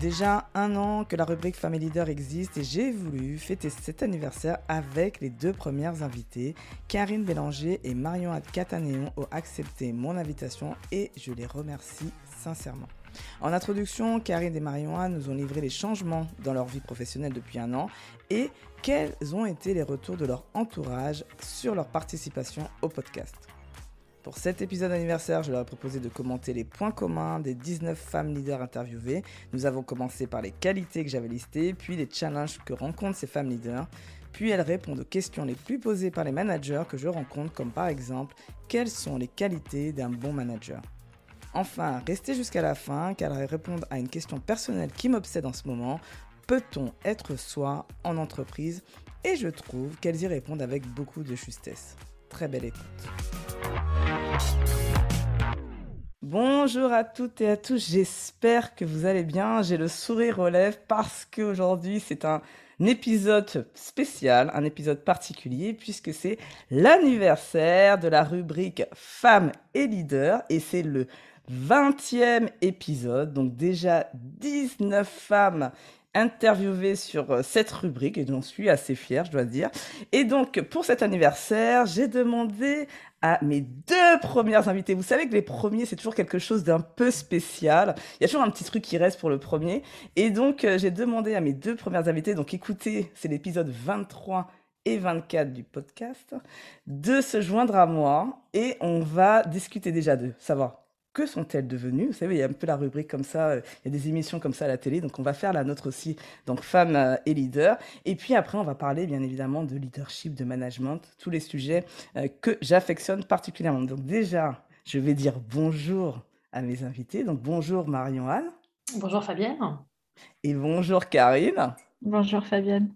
Déjà un an que la rubrique Family Leader existe et j'ai voulu fêter cet anniversaire avec les deux premières invitées. Karine Bélanger et Marion Catanéon ont accepté mon invitation et je les remercie sincèrement. En introduction, Karine et Marion nous ont livré les changements dans leur vie professionnelle depuis un an et quels ont été les retours de leur entourage sur leur participation au podcast. Pour cet épisode anniversaire, je leur ai proposé de commenter les points communs des 19 femmes leaders interviewées. Nous avons commencé par les qualités que j'avais listées, puis les challenges que rencontrent ces femmes leaders. Puis elles répondent aux questions les plus posées par les managers que je rencontre, comme par exemple quelles sont les qualités d'un bon manager? Enfin, restez jusqu'à la fin car elles répondent à une question personnelle qui m'obsède en ce moment. Peut-on être soi en entreprise? Et je trouve qu'elles y répondent avec beaucoup de justesse. Très belle écoute. Bonjour à toutes et à tous, j'espère que vous allez bien. J'ai le sourire aux lèvres parce qu'aujourd'hui c'est un épisode spécial, un épisode particulier puisque c'est l'anniversaire de la rubrique Femmes et Leaders et c'est le 20e épisode, donc déjà 19 femmes interviewées sur euh, cette rubrique et j'en suis assez fière, je dois dire. Et donc, pour cet anniversaire, j'ai demandé à mes deux premières invitées. Vous savez que les premiers, c'est toujours quelque chose d'un peu spécial. Il y a toujours un petit truc qui reste pour le premier. Et donc, euh, j'ai demandé à mes deux premières invitées, donc écoutez, c'est l'épisode 23 et 24 du podcast, de se joindre à moi et on va discuter déjà de savoir que sont-elles devenues? Vous savez, il y a un peu la rubrique comme ça, euh, il y a des émissions comme ça à la télé, donc on va faire la nôtre aussi, donc femmes euh, et leaders. Et puis après, on va parler bien évidemment de leadership, de management, tous les sujets euh, que j'affectionne particulièrement. Donc déjà, je vais dire bonjour à mes invités. Donc bonjour Marion-Anne. Bonjour Fabienne. Et bonjour Karine. Bonjour Fabienne.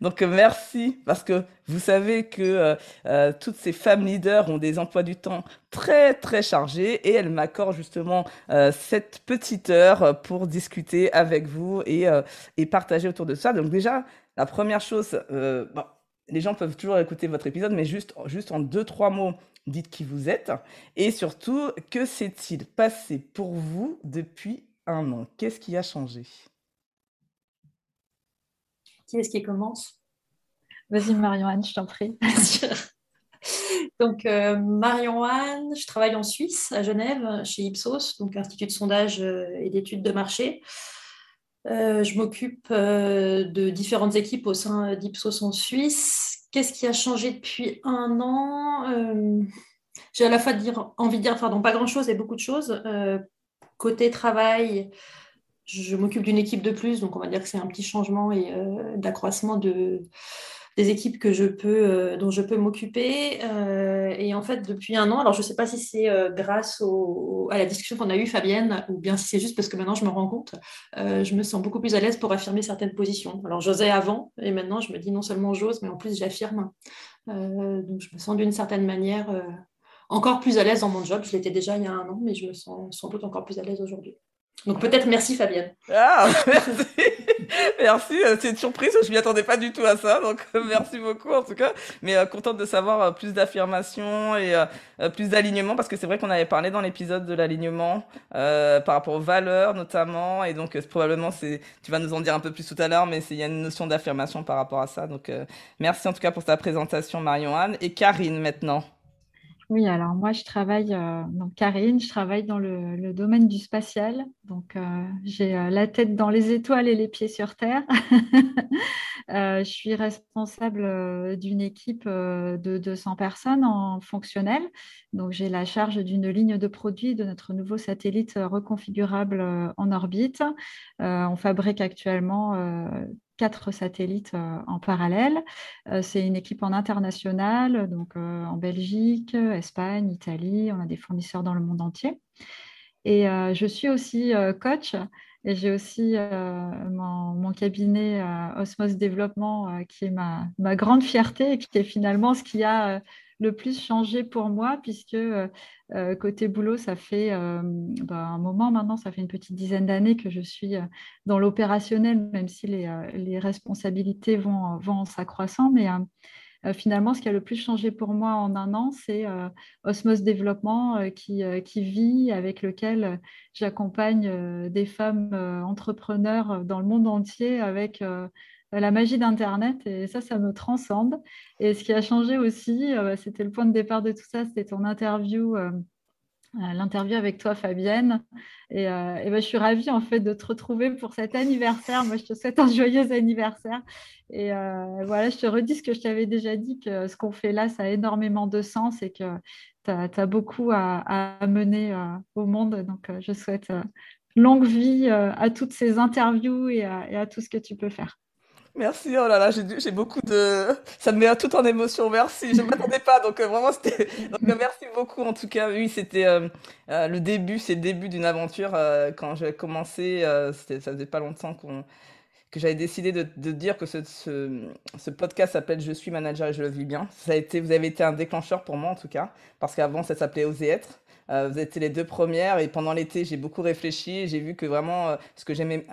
Donc euh, merci parce que vous savez que euh, euh, toutes ces femmes leaders ont des emplois du temps très très chargés et elles m'accordent justement cette petite heure pour discuter avec vous et, partager autour de ça. Donc déjà, la première chose, les gens peuvent toujours écouter votre épisode, mais juste, juste en deux, trois mots, dites qui vous êtes. Et surtout, que s'est-il passé pour vous depuis un an? Qu'est-ce qui a changé? Qui est-ce qui commence? Vas-y, Marion-Anne, je t'en prie. donc, euh, Marion-Anne, je travaille en Suisse, à Genève, chez Ipsos, donc Institut de sondage euh, et d'études de marché. Euh, je m'occupe de différentes équipes au sein d'Ipsos en Suisse. Qu'est-ce qui a changé depuis un an? J'ai à la fois dire, envie de dire, pardon, pas grand-chose et beaucoup de choses. côté travail, je m'occupe d'une équipe de plus, donc on va dire que c'est un petit changement et euh, d'accroissement de, des équipes que je peux, euh, dont je peux m'occuper. Euh, et en fait, depuis un an, alors je ne sais pas si c'est grâce à la discussion qu'on a eue, Fabienne, ou bien si c'est juste parce que maintenant je me rends compte, je me sens beaucoup plus à l'aise pour affirmer certaines positions. Alors j'osais avant, et maintenant je me dis non seulement j'ose, mais en plus j'affirme. donc je me sens d'une certaine manière encore plus à l'aise dans mon job. Je l'étais déjà il y a un an, mais je me sens sans doute encore plus à l'aise aujourd'hui. Donc peut-être merci Fabienne. Ah, merci. merci, euh, c'est une surprise, je m'y attendais pas du tout à ça, donc euh, merci beaucoup en tout cas. Mais euh, contente de savoir plus d'affirmation et plus d'alignement, parce que c'est vrai qu'on avait parlé dans l'épisode de l'alignement par rapport aux valeurs notamment, et donc probablement c'est, tu vas nous en dire un peu plus tout à l'heure, mais il y a une notion d'affirmation par rapport à ça. Donc merci en tout cas pour ta présentation Marion-Anne. Et Karine maintenant. Oui, alors moi, je travaille, euh, donc Karine, je travaille dans le, domaine du spatial. Donc, euh, j'ai euh, la tête dans les étoiles et les pieds sur Terre. je suis responsable d'une équipe de 200 personnes en fonctionnel. Donc, j'ai la charge d'une ligne de produits de notre nouveau satellite reconfigurable en orbite. on fabrique actuellement quatre satellites euh, en parallèle. Euh, c'est une équipe en international, donc euh, en Belgique, Espagne, Italie. On a des fournisseurs dans le monde entier. Et je suis aussi coach et j'ai aussi mon, cabinet Osmos Développement qui est ma, ma, grande fierté et qui est finalement ce qui a le plus changé pour moi, puisque euh, euh, côté boulot, ça fait euh, bah, un moment maintenant, ça fait une petite dizaine d'années que je suis dans l'opérationnel, même si les, responsabilités vont, en s'accroissant. Mais finalement, ce qui a le plus changé pour moi en un an, c'est Osmos Développement qui, qui, vit, avec lequel j'accompagne des femmes entrepreneurs dans le monde entier avec la magie d'Internet. Et ça, ça me transcende. Et ce qui a changé aussi, bah, c'était le point de départ de tout ça, c'était ton interview l'interview avec toi, Fabienne. Et, euh, ben, je suis ravie en fait de te retrouver pour cet anniversaire. Moi, je te souhaite un joyeux anniversaire. Et euh, voilà, je te redis ce que je t'avais déjà dit, que ce qu'on fait là, ça a énormément de sens et que tu as, beaucoup à, mener euh, au monde. Donc, je souhaite longue vie à toutes ces interviews et à tout ce que tu peux faire. Merci, oh là là, j'ai beaucoup de... Ça me met tout en émotion, merci. Je ne m'attendais pas, donc euh, vraiment, c'était... Euh, merci beaucoup, en tout cas. Oui, c'était euh, le début, c'est le début d'une aventure. quand j'ai commencé, ça faisait pas longtemps qu'on que j'avais décidé de, dire que ce, podcast s'appelle Je suis manager et je le vis bien. Ça a été, vous avez été un déclencheur pour moi, en tout cas, parce qu'avant, ça s'appelait Oser être. vous étiez les deux premières et pendant l'été, j'ai beaucoup réfléchi j'ai vu que vraiment, ce que j'aimais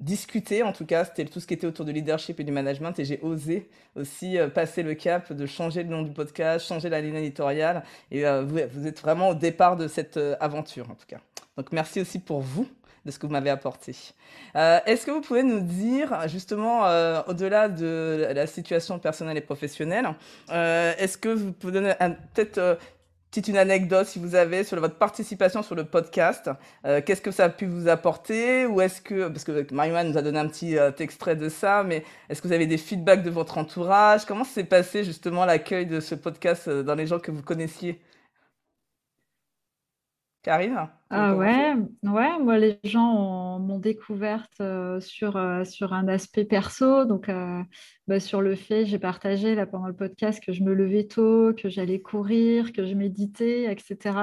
discuter, en tout cas, c'était tout ce qui était autour du leadership et du management, et j'ai osé aussi euh, passer le cap de changer le nom du podcast, changer la ligne éditoriale, et euh, vous, vous, êtes vraiment au départ de cette euh, aventure, en tout cas. Donc merci aussi pour vous de ce que vous m'avez apporté. Est-ce que vous pouvez nous dire, justement, au-delà de la situation personnelle et professionnelle, est-ce que vous pouvez donner peut-être petite une anecdote si vous avez sur votre participation sur le podcast. Euh, qu'est-ce que ça a pu vous apporter? Ou est-ce que, parce que Marianne nous a donné un petit euh, extrait de ça, mais est-ce que vous avez des feedbacks de votre entourage? Comment s'est passé justement l'accueil de ce podcast euh, dans les gens que vous connaissiez? Karine ah ouais, ouais, moi les gens m'ont découverte euh, sur, euh, sur un aspect perso, donc euh, bah, sur le fait, j'ai partagé là pendant le podcast que je me levais tôt, que j'allais courir, que je méditais, etc.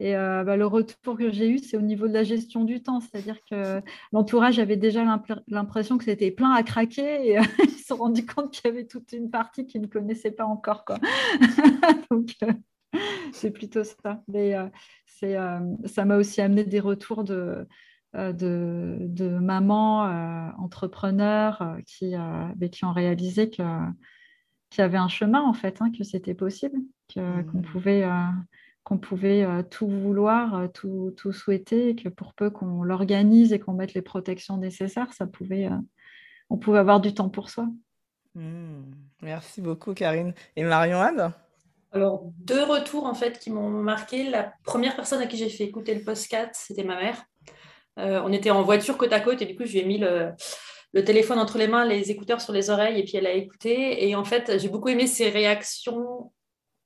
Et bah, le retour que j'ai eu, c'est au niveau de la gestion du temps, c'est-à-dire que l'entourage avait déjà l'impression que c'était plein à craquer et ils se sont rendus compte qu'il y avait toute une partie qu'ils ne connaissaient pas encore. Quoi. donc, c'est plutôt ça. Mais euh, euh, ça m'a aussi amené des retours de, euh, de, de mamans entrepreneurs qui, qui ont réalisé qu'il y avait un chemin, en fait, hein, que c'était possible, qu'on mmh. pouvait qu'on pouvait tout vouloir, tout, tout, souhaiter, et que pour peu qu'on l'organise et qu'on mette les protections nécessaires, ça pouvait, on pouvait avoir du temps pour soi. Mmh. Merci beaucoup, Karine. Et Marion-Anne? Alors, deux retours en fait qui m'ont marqué. La première personne à qui j'ai fait écouter le podcast, c'était ma mère. Euh, on était en voiture côte à côte et du coup, je lui ai mis le, téléphone entre les mains, les écouteurs sur les oreilles et puis elle a écouté. Et en fait, j'ai beaucoup aimé ses réactions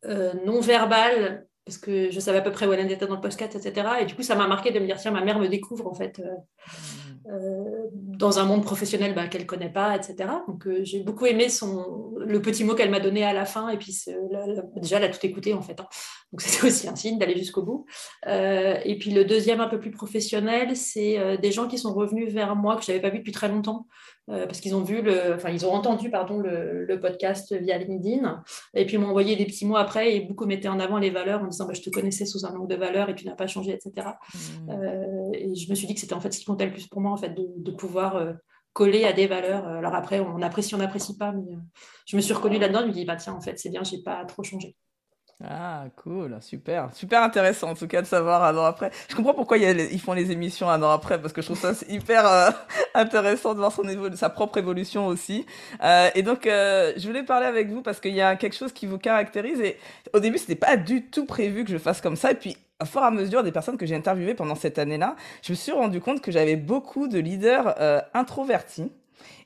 euh, non verbales parce que je savais à peu près où elle était dans le podcast, etc. Et du coup, ça m'a marqué de me dire, tiens, ma mère me découvre en fait. Euh, euh, dans un monde professionnel bah, qu'elle ne connaît pas, etc. Donc euh, j'ai beaucoup aimé son, le petit mot qu'elle m'a donné à la fin, et puis déjà elle a tout écouté en fait. Hein. Donc c'était aussi un signe d'aller jusqu'au bout. Et puis le deuxième un peu plus professionnel, c'est des gens qui sont revenus vers moi que je n'avais pas vu depuis très longtemps, parce qu'ils ont vu le, enfin ils ont entendu pardon le, le podcast via LinkedIn, et puis m'ont envoyé des petits mots après et beaucoup mettaient en avant les valeurs en disant bah, je te connaissais sous un manque de valeurs et tu n'as pas changé, etc. Mmh. et je me suis dit que c'était en fait ce qui comptait le plus pour moi en fait, de, pouvoir euh, coller à des valeurs. Alors après, on apprécie, on n'apprécie pas, mais euh, je me suis reconnue là-dedans. Je me dis, bah tiens, en fait, c'est bien, j'ai pas trop changé. Ah, cool, super, super intéressant en tout cas de savoir un an après. Je comprends pourquoi ils font les émissions un an après parce que je trouve ça hyper euh, intéressant de voir son sa propre évolution aussi. et donc, je voulais parler avec vous parce qu'il y a quelque chose qui vous caractérise et au début, c'était pas du tout prévu que je fasse comme ça. Et puis, à fur et à mesure des personnes que j'ai interviewées pendant cette année-là, je me suis rendu compte que j'avais beaucoup de leaders euh, introvertis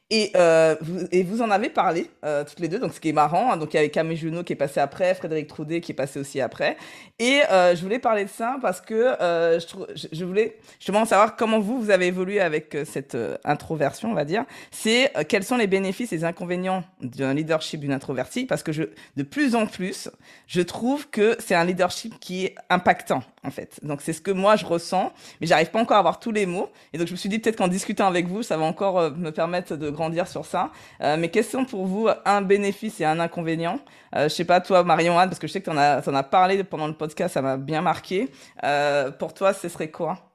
et, euh, vous, et vous en avez parlé euh, toutes les deux, donc ce qui est marrant. Hein, donc il y avait Camille Junot qui est passé après, Frédéric Troudet qui est passé aussi après. Et euh, je voulais parler de ça parce que euh, je, trouve, je, je, voulais justement savoir comment vous, vous avez évolué avec euh, cette euh, introversion, on va dire. C'est quels sont les bénéfices et les inconvénients d'un leadership d'une introvertie? Parce que je, de plus en plus, je trouve que c'est un leadership qui est impactant en fait. Donc c'est ce que moi je ressens, mais j'arrive pas encore à avoir tous les mots. Et donc je me suis dit peut-être qu'en discutant avec vous, ça va encore me permettre de grandir sur ça. Euh, mais quels sont pour vous un bénéfice et un inconvénient euh, Je sais pas, toi, Marion Anne, parce que je sais que tu en, en, as parlé pendant le podcast, ça m'a bien marqué. Euh, pour toi, ce serait quoi?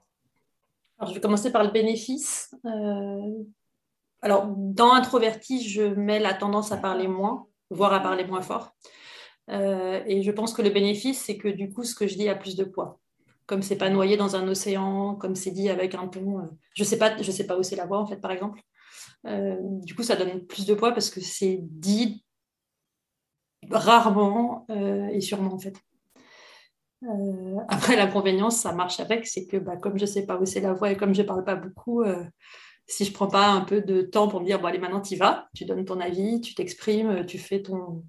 Alors, Je vais commencer par le bénéfice. Euh, alors, dans introverti, je mets la tendance à parler moins. voire à parler moins fort. et je pense que le bénéfice, c'est que du coup, ce que je dis a plus de poids. Comme c'est pas noyé dans un océan, comme c'est dit avec un ton. je sais pas, je sais pas hausser la voix en fait, par exemple. du coup, ça donne plus de poids parce que c'est dit rarement et sûrement en fait. Euh, après, l'inconvénient, ça marche avec, c'est que bah, comme je sais pas où c'est la voix et comme je parle pas beaucoup, euh, si je prends pas un peu de temps pour me dire, bon, allez, maintenant tu vas, tu donnes ton avis, tu t'exprimes, tu fais ton.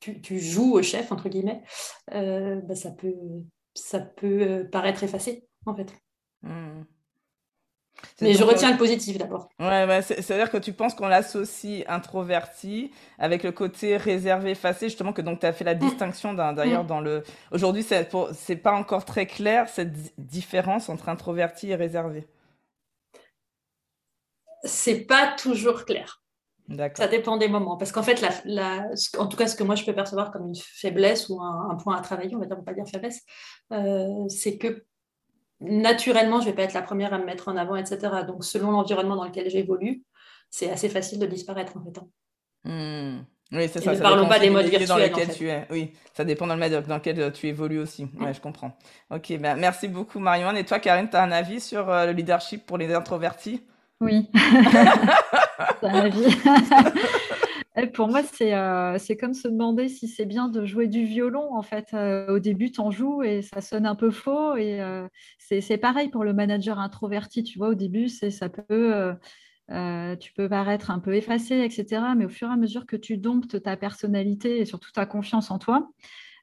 Tu, joues au chef, entre guillemets, euh, bah, ça peut, ça peut paraître effacé, en fait. Mmh. Mais je retiens le positif d'abord. Ouais, c'est-à-dire que tu penses qu'on l'associe introverti avec le côté réservé, effacé, justement, que donc tu as fait la mm. distinction d'ailleurs mm. dans le. Aujourd'hui, c'est pas encore très clair cette différence entre introverti et réservé. C'est pas toujours clair. Ça dépend des moments. Parce qu'en fait, la, en tout cas, ce que moi je peux percevoir comme une faiblesse ou un, point à travailler, on va dire, on va pas dire faiblesse, euh, c'est que naturellement, je ne vais pas être la première à me mettre en avant, etc. Donc, selon l'environnement dans lequel j'évolue, c'est assez facile de disparaître en fait. Hein. Hmm. Oui, c'est ça. ne parlons pas des modes virtuels dans tu es. Oui, ça dépend dans le mode dans lequel tu évolues aussi. Ouais, je comprends. Ok, ben, merci beaucoup Marion. Et toi, Karine, tu as un avis sur euh, le leadership pour les introvertis? Oui. Pour moi, euh, c'est comme se demander si c'est bien de jouer du violon. En fait, euh, au début, tu en joues et ça sonne un peu faux. Et euh, c'est pareil pour le manager introverti. Tu vois, au début, ça peut, tu peux paraître un peu effacé, etc. Mais au fur et à mesure que tu domptes ta personnalité et surtout ta confiance en toi,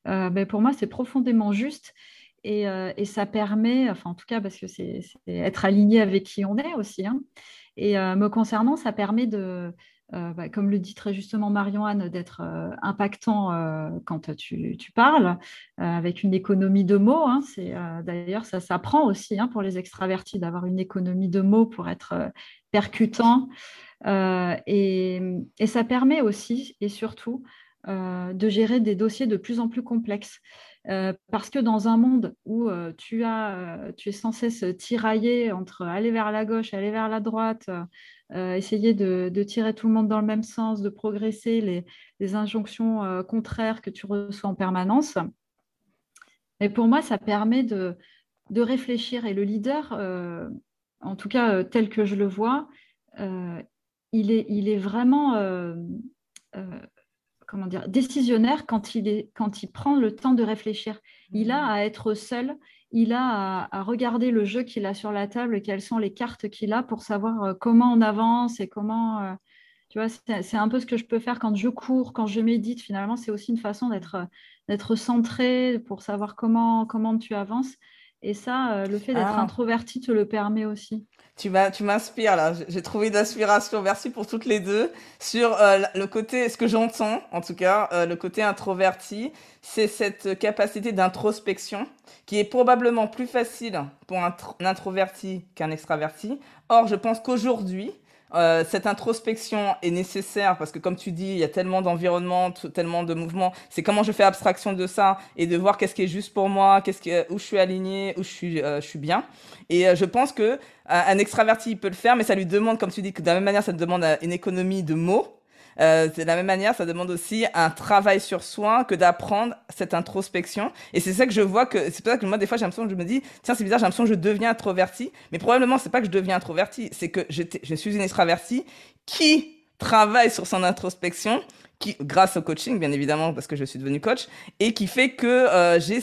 ben pour moi, c'est profondément juste. Et, et, ça permet, enfin en tout cas parce que c'est être aligné avec qui on est aussi. Hein. Et me concernant, ça permet de, euh, bah, comme le dit très justement Marion-Anne, d'être euh, impactant euh, quand tu, parles, avec une économie de mots. Hein, D'ailleurs, ça s'apprend aussi hein, pour les extravertis d'avoir une économie de mots pour être percutant. Et, ça permet aussi et surtout de gérer des dossiers de plus en plus complexes. Parce que dans un monde où tu, as, tu es sans cesse tiraillé entre aller vers la gauche, aller vers la droite, euh, essayer de, tirer tout le monde dans le même sens, de progresser, les, injonctions euh, contraires que tu reçois en permanence. Et pour moi, ça permet de, réfléchir. Et le leader, euh, en tout cas tel que je le vois, il, est, vraiment comment dire, décisionnaire quand il, est, quand il prend le temps de réfléchir. Il a mmh. à être seul il a à, regarder le jeu qu'il a sur la table quelles sont les cartes qu'il a pour savoir euh, comment on avance et comment. Euh, tu vois, c'est un peu ce que je peux faire quand je cours, quand je médite. Finalement, c'est aussi une façon d'être centré pour savoir comment, comment tu avances. Et ça, euh, le fait d'être ah. introverti te le permet aussi. Tu m'inspires là. J'ai trouvé d'inspiration. Merci pour toutes les deux. Sur le côté, ce que j'entends, en tout cas, le côté introverti, c'est cette capacité d'introspection qui est probablement plus facile pour un, introverti qu'un extraverti. Or, je pense qu'aujourd'hui, euh, cette introspection est nécessaire parce que, comme tu dis, il y a tellement d'environnements, tellement de mouvements. C'est comment je fais abstraction de ça et de voir qu'est-ce qui est juste pour moi, qu'est-ce qui, où je suis aligné, où je suis, euh, je suis bien. Et euh, je pense que un extraverti il peut le faire, mais ça lui demande, comme tu dis, que de la même manière, ça te demande une économie de mots. Euh, de la même manière, ça demande aussi un travail sur soi que d'apprendre cette introspection. Et c'est ça que je vois que c'est pour ça que moi des fois j'ai l'impression que je me dis tiens c'est bizarre j'ai l'impression que je deviens introverti, mais probablement c'est pas que je deviens introverti, c'est que je suis une extravertie qui travaille sur son introspection qui, grâce au coaching, bien évidemment, parce que je suis devenue coach, et qui fait que euh, j'ai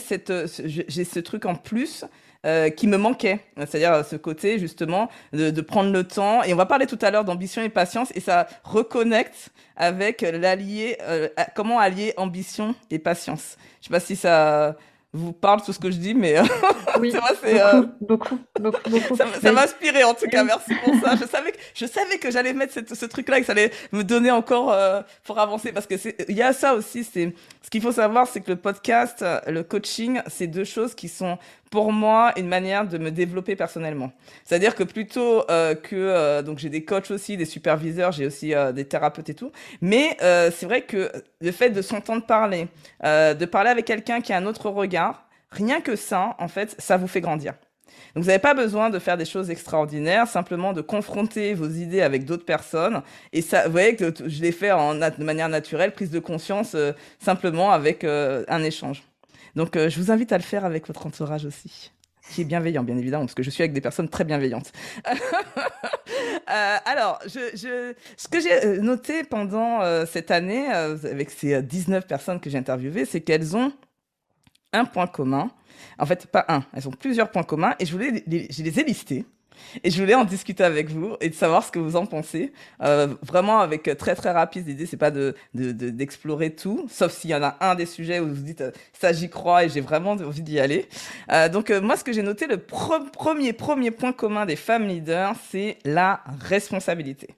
j'ai ce truc en plus euh, qui me manquait. C'est-à-dire ce côté justement de, de, prendre le temps. Et on va parler tout à l'heure d'ambition et patience et ça reconnecte avec l'allié, euh, comment allier ambition et patience. Je sais pas si ça vous parle tout ce que je dis, mais oui, c'est euh, beaucoup, beaucoup, beaucoup, Ça, m'a inspiré en tout cas, merci pour ça. Je savais que, je savais que j'allais mettre ce truc-là, que ça allait me donner encore euh, pour avancer, parce que il y a ça aussi. C'est ce qu'il faut savoir, c'est que le podcast, le coaching, c'est deux choses qui sont pour moi une manière de me développer personnellement. C'est-à-dire que plutôt euh, que euh, donc j'ai des coachs aussi, des superviseurs, j'ai aussi euh, des thérapeutes et tout, mais c'est vrai que le fait de s'entendre parler, de parler avec quelqu'un qui a un autre regard, rien que ça, en fait, ça vous fait grandir. Donc vous n'avez pas besoin de faire des choses extraordinaires, simplement de confronter vos idées avec d'autres personnes. Et ça, vous voyez que je l'ai fait en, de manière naturelle, prise de conscience, euh, simplement avec euh, un échange. Donc euh, je vous invite à le faire avec votre entourage aussi qui est bienveillant, bien évidemment, parce que je suis avec des personnes très bienveillantes. alors, je, ce que j'ai noté pendant cette année, avec ces 19 personnes que j'ai interviewées, c'est qu'elles ont un point commun. En fait, pas un, elles ont plusieurs points communs et je, voulais les, je les ai listés. Et je voulais en discuter avec vous et de savoir ce que vous en pensez. Euh, vraiment avec très très rapide, l'idée c'est pas de, d'explorer tout, sauf s'il y en a un des sujets où vous dites euh, ça j'y crois et j'ai vraiment envie d'y aller. Euh, donc moi ce que j'ai noté, le premier premier point commun des femmes leaders, c'est la responsabilité.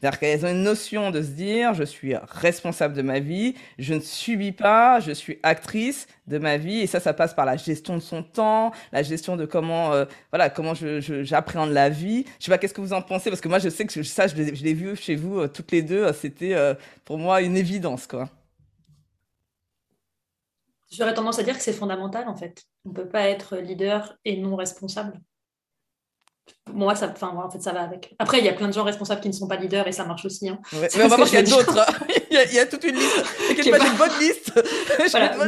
C'est-à-dire qu'elles ont une notion de se dire, je suis responsable de ma vie, je ne subis pas, je suis actrice de ma vie. Et ça, ça passe par la gestion de son temps, la gestion de comment, euh, voilà, comment j'appréhende la vie. Je sais pas, qu'est-ce que vous en pensez Parce que moi, je sais que ça, je l'ai vu chez vous euh, toutes les deux. Euh, c'était pour moi une évidence, quoi. J'aurais tendance à dire que c'est fondamental, en fait. On ne peut pas être leader et non responsable moi, ça, enfin, en fait, ça va avec. Après, il y a plein de gens responsables qui ne sont pas leaders et ça marche aussi. Hein. mais on va voir qu'il y a d'autres. il, y a toute une liste. Il pas une bonne liste.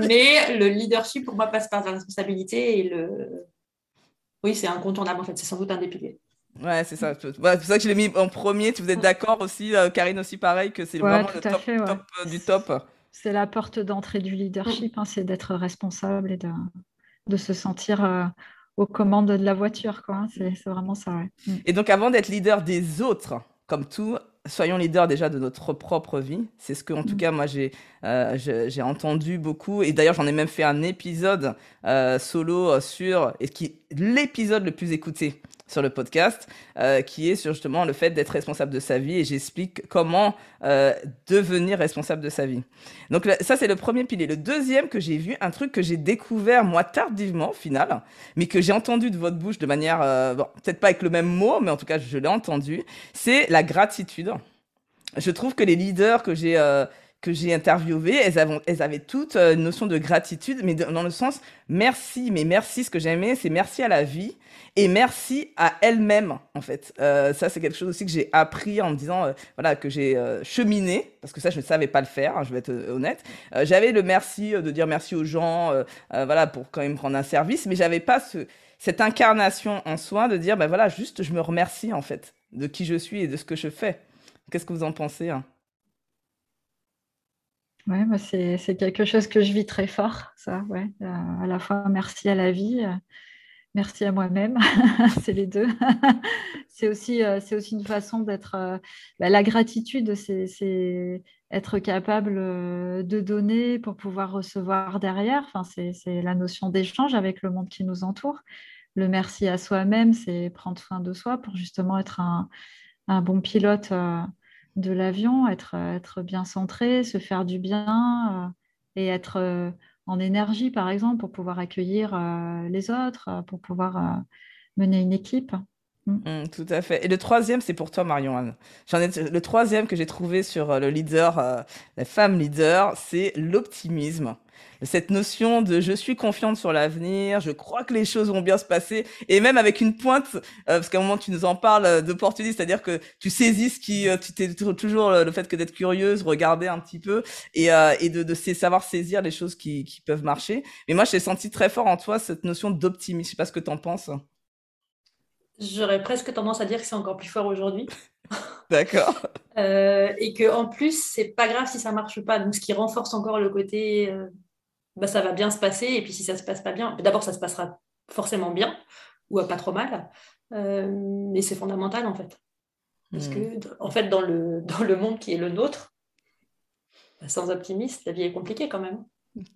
Mais le leadership, pour moi, passe par la responsabilité et le. Oui, c'est incontournable en fait. C'est sans doute un des piliers. Ouais, c'est ça. c'est pour ça que je l'ai mis en premier. Vous êtes d'accord aussi, euh, Karine aussi pareil, que c'est vraiment le top, top euh, du top. C'est la porte d'entrée du leadership, hein, c'est d'être responsable et de, de se sentir euh, aux commandes de la voiture. Quoi. C'est, vraiment ça. Mm. Et donc, avant d'être leader des autres, comme tout, soyons leaders déjà de notre propre vie. C'est ce que, en tout mm. cas, moi, j'ai, euh, j'ai, entendu beaucoup. Et d'ailleurs, j'en ai même fait un épisode euh, solo sur, et qui l'épisode le plus écouté sur le podcast, euh, qui est sur justement le fait d'être responsable de sa vie et j'explique comment euh, devenir responsable de sa vie. Donc ça, c'est le premier pilier. Le deuxième que j'ai vu, un truc que j'ai découvert moi tardivement au final, mais que j'ai entendu de votre bouche de manière, euh, bon, peut-être pas avec le même mot, mais en tout cas, je l'ai entendu, c'est la gratitude. Je trouve que les leaders que j'ai que j'ai interviewées, elles, avaient, elles avaient toutes une notion de gratitude, mais dans le sens merci, mais merci, ce que j'aimais, c'est merci à la vie et merci à elle-même en fait. Euh, ça c'est quelque chose aussi que j'ai appris en me disant euh, voilà que j'ai euh, cheminé parce que ça je ne savais pas le faire, hein, je vais être honnête. j'avais le merci de dire merci aux gens voilà pour quand même prendre un service, mais j'avais pas ce, cette incarnation en soi de dire ben voilà juste je me remercie en fait de qui je suis et de ce que je fais. Qu'est-ce que vous en pensez hein? Ouais, bah, c'est quelque chose que je vis très fort, ça, ouais. à la fois merci à la vie, merci à moi-même, c'est les deux. c'est aussi, euh, c'est aussi une façon d'être. Euh, bah, la gratitude, c'est être capable euh, de donner pour pouvoir recevoir derrière. Enfin, c'est la notion d'échange avec le monde qui nous entoure. Le merci à soi-même, c'est prendre soin de soi pour justement être un, un bon pilote de l'avion, être, être bien centré, se faire du bien et être en énergie, par exemple, pour pouvoir accueillir euh, les autres, euh, pour pouvoir euh, mener une équipe. Mm. Mm, tout à fait. Et le troisième, c'est pour toi, Marion. J'en ai le troisième que j'ai trouvé sur le leader, la femme leader, c'est l'optimisme cette notion de je suis confiante sur l'avenir, je crois que les choses vont bien se passer, et même avec une pointe, euh, parce qu'à un moment tu nous en parles euh, d'opportunisme, c'est-à-dire que tu saisis ce qui, euh, tu t'es toujours le fait que d'être curieuse, regarder un petit peu, et, de, savoir saisir les choses qui, qui peuvent marcher. Mais moi, j'ai senti très fort en toi cette notion d'optimisme. Je sais pas ce que tu en penses. J'aurais presque tendance à dire que c'est encore plus fort aujourd'hui. D'accord. euh, et que en plus, c'est pas grave si ça marche pas. Donc, ce qui renforce encore le côté bah, ça va bien se passer. Et puis si ça se passe pas bien, d'abord ça se passera forcément bien ou pas trop mal. Euh, et c'est fondamental en fait. Parce hmm. que en fait, dans le, dans le monde qui est le nôtre, bah, sans optimiste, la vie est compliquée quand même.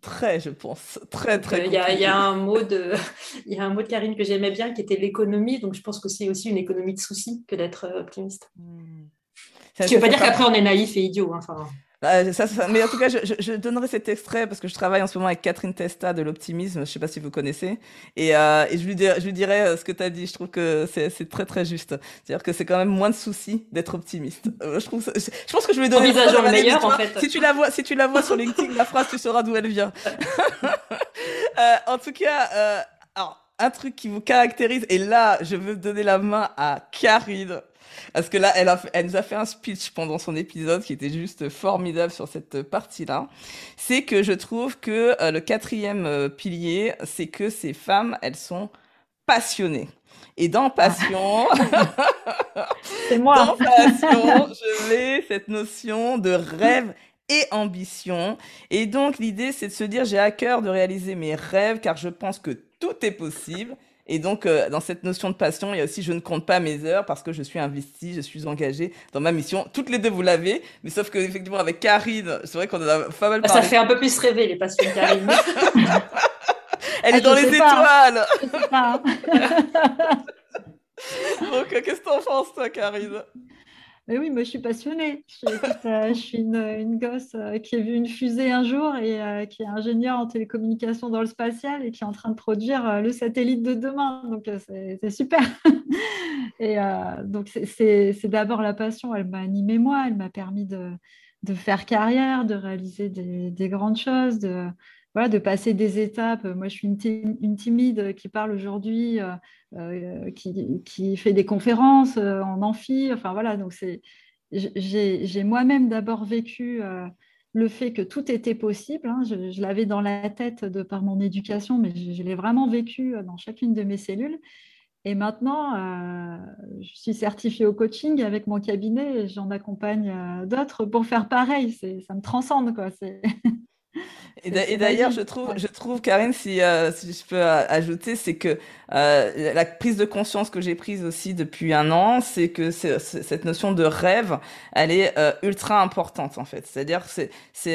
Très, je pense. Très, très. Il y, y, a un mot de, il y a un mot de Karine que j'aimais bien qui était l'économie. Donc, je pense que c'est aussi une économie de soucis que d'être optimiste. Hmm. Ce qui ne veut pas dire qu'après on est naïf et idiot. Hein, enfin, bah, ça, mais en tout cas, je, je, donnerai cet extrait parce que je travaille en ce moment avec Catherine Testa de l'optimisme. Je ne sais pas si vous connaissez. Et, euh, et je, lui dirai, je lui dirai euh, ce que tu as dit. Je trouve que c'est très très juste. C'est-à-dire que c'est quand même moins de soucis d'être optimiste. Euh, je, trouve je pense que je lui donner le meilleur en fait. Si tu la vois, si tu la vois sur LinkedIn, la phrase, tu sauras d'où elle vient. euh, en tout cas, euh, alors un truc qui vous caractérise, et là, je veux donner la main à Karine. Parce que là, elle, a, elle nous a fait un speech pendant son épisode qui était juste formidable sur cette partie-là. C'est que je trouve que euh, le quatrième euh, pilier, c'est que ces femmes, elles sont passionnées. Et dans passion, c'est moi. dans passion, je mets cette notion de rêve et ambition. Et donc, l'idée, c'est de se dire, j'ai à cœur de réaliser mes rêves car je pense que tout est possible. Et donc, euh, dans cette notion de passion, il y a aussi je ne compte pas mes heures parce que je suis investi, je suis engagé dans ma mission. Toutes les deux, vous l'avez, mais sauf que effectivement avec Karine, c'est vrai qu'on en a pas mal parlé. Ça fait un peu plus rêver les passions de Karine. Elle est Ah, dans les pas. étoiles. Je sais pas, hein. Donc, euh, qu'est-ce que t'en penses, toi, Karine? Mais oui, moi je suis passionnée. Je, suis- euh, une, une gosse euh, qui a vu une fusée un jour et euh, qui est ingénieure en télécommunication dans le spatial et qui est en train de produire le satellite de demain. Donc c'est super. Et donc c'est d'abord la passion. Elle m'a animée moi. Elle m'a permis de, de faire carrière, de réaliser des, des grandes choses, de, voilà, de passer des étapes. Moi je suis une, tim- une timide qui parle aujourd'hui. euh, euh, qui, fait des conférences euh, en amphi. Enfin voilà, donc j'ai moi-même d'abord vécu le fait que tout était possible. hein. Je, l'avais dans la tête de par mon éducation, mais je, l'ai vraiment vécu dans chacune de mes cellules. Et maintenant, je suis certifiée au coaching avec mon cabinet et j'en accompagne d'autres pour faire pareil. Ça me transcende, quoi. Et d'ailleurs, je trouve, je trouve, Karine, si, euh, si je peux euh, ajouter, c'est que euh, la prise de conscience que j'ai prise aussi depuis un an, c'est que c'est- c'est- cette notion de rêve, elle est euh, ultra importante en fait. C'est-à-dire, c'est,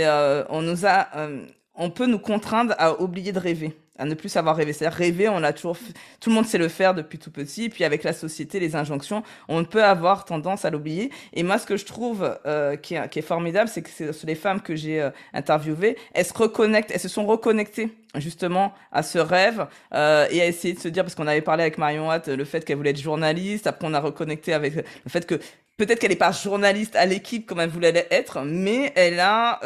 euh, on nous a, euh, on peut nous contraindre à oublier de rêver, à ne plus savoir rêver. C'est-à-dire rêver, on l'a toujours, f- tout le monde sait le faire depuis tout petit. Puis avec la société, les injonctions, on peut avoir tendance à l'oublier. Et moi, ce que je trouve euh, qui, est, formidable, c'est que c'est les femmes que j'ai euh, interviewées, elles se reconnectent, elles se sont reconnectées justement à ce rêve euh, et à essayer de se dire, parce qu'on avait parlé avec Marion Watt, le fait qu'elle voulait être journaliste, après on a reconnecté avec le fait que peut-être qu'elle n'est pas journaliste à l'équipe comme elle voulait être, mais elle a...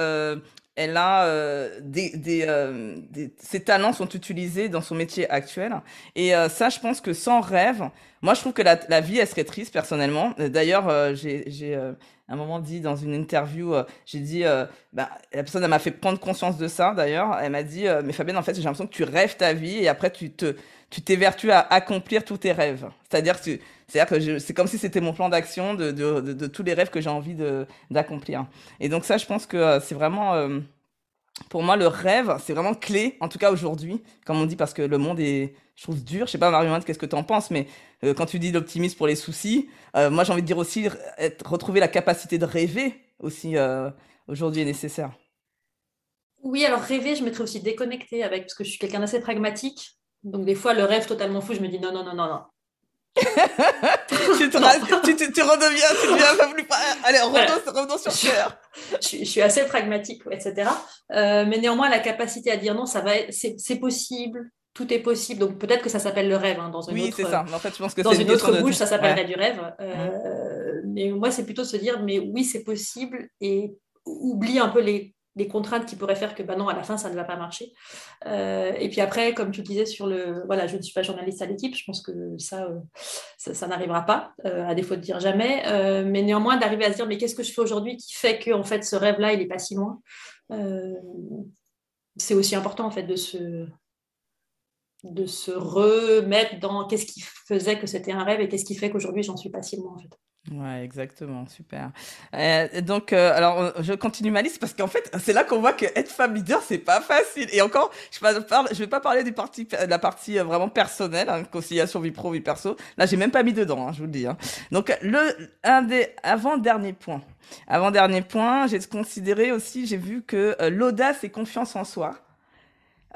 Euh, elle a euh, des, des, euh, des- ses talents sont utilisés dans son métier actuel. Et euh, ça je pense que sans rêve moi je trouve que la, la vie elle serait triste personnellement. D'ailleurs euh, j'ai j'ai euh, un moment dit dans une interview euh, j'ai dit euh, bah, la personne elle m'a fait prendre conscience de ça d'ailleurs. Elle m'a dit euh, mais Fabienne en fait j'ai l'impression que tu rêves ta vie et après tu te tu t'évertues à accomplir tous tes rêves c'est-à-dire que tu- c'est-à-dire que c'est comme si c'était mon plan d'action de, tous les rêves que j'ai envie d'accomplir et donc ça je pense que euh, c'est vraiment euh, pour moi, le rêve, c'est vraiment clé, en tout cas aujourd'hui, comme on dit, parce que le monde est, je trouve, dur. Je sais pas, Marion, qu'est-ce que tu en penses, mais euh, quand tu dis l'optimisme pour les soucis, moi, j'ai envie de dire aussi, retrouver la capacité de rêver aussi aujourd'hui est nécessaire. Oui, alors rêver, je mettrais aussi déconnecter avec, parce que je suis quelqu'un d'assez pragmatique. Donc des fois, le rêve totalement fou, je me dis non, non, non, non, non. Tu, te tu, tu, tu redeviens, tu deviens un peu plus... Allez, revenons, sur terre. je, suis, je suis assez pragmatique, etc. Euh, mais néanmoins, la capacité à dire non, ça va, c'est possible, tout est possible. Donc peut-être que ça s'appelle le rêve hein, dans une Oui, autre, c'est ça. En fait, je pense que dans une autre bouche, ça s'appellerait Ouais. du rêve. Euh, Mais moi, c'est plutôt se dire, mais oui, c'est possible et oublie un peu les, les contraintes qui pourraient faire que, bah non, à la fin, ça ne va pas marcher. Euh, et puis après, comme tu disais sur le, voilà, je ne suis pas journaliste à l'équipe, je pense que ça, euh, ça, n'arrivera pas, euh, à défaut de dire jamais. Mais néanmoins, d'arriver à se dire, mais qu'est-ce que je fais aujourd'hui qui fait que, en fait, ce rêve-là, il n'est pas si loin. C'est aussi important, en fait, de se remettre dans qu'est-ce qui faisait que c'était un rêve et qu'est-ce qui fait qu'aujourd'hui j'en suis pas si loin. Ouais, exactement, super. Euh, donc, euh, alors, je continue ma liste parce qu'en fait, c'est là qu'on voit que être femme leader, c'est pas facile. Et encore, je ne je vais pas parler du parti, de la partie euh, vraiment personnelle, hein, conciliation vie pro, vie perso. Là, j'ai même pas mis dedans, hein, je vous le dis. hein. Donc, le un des avant-dernier point. Avant-dernier point, j'ai considéré aussi, j'ai vu que euh, l'audace et confiance en soi.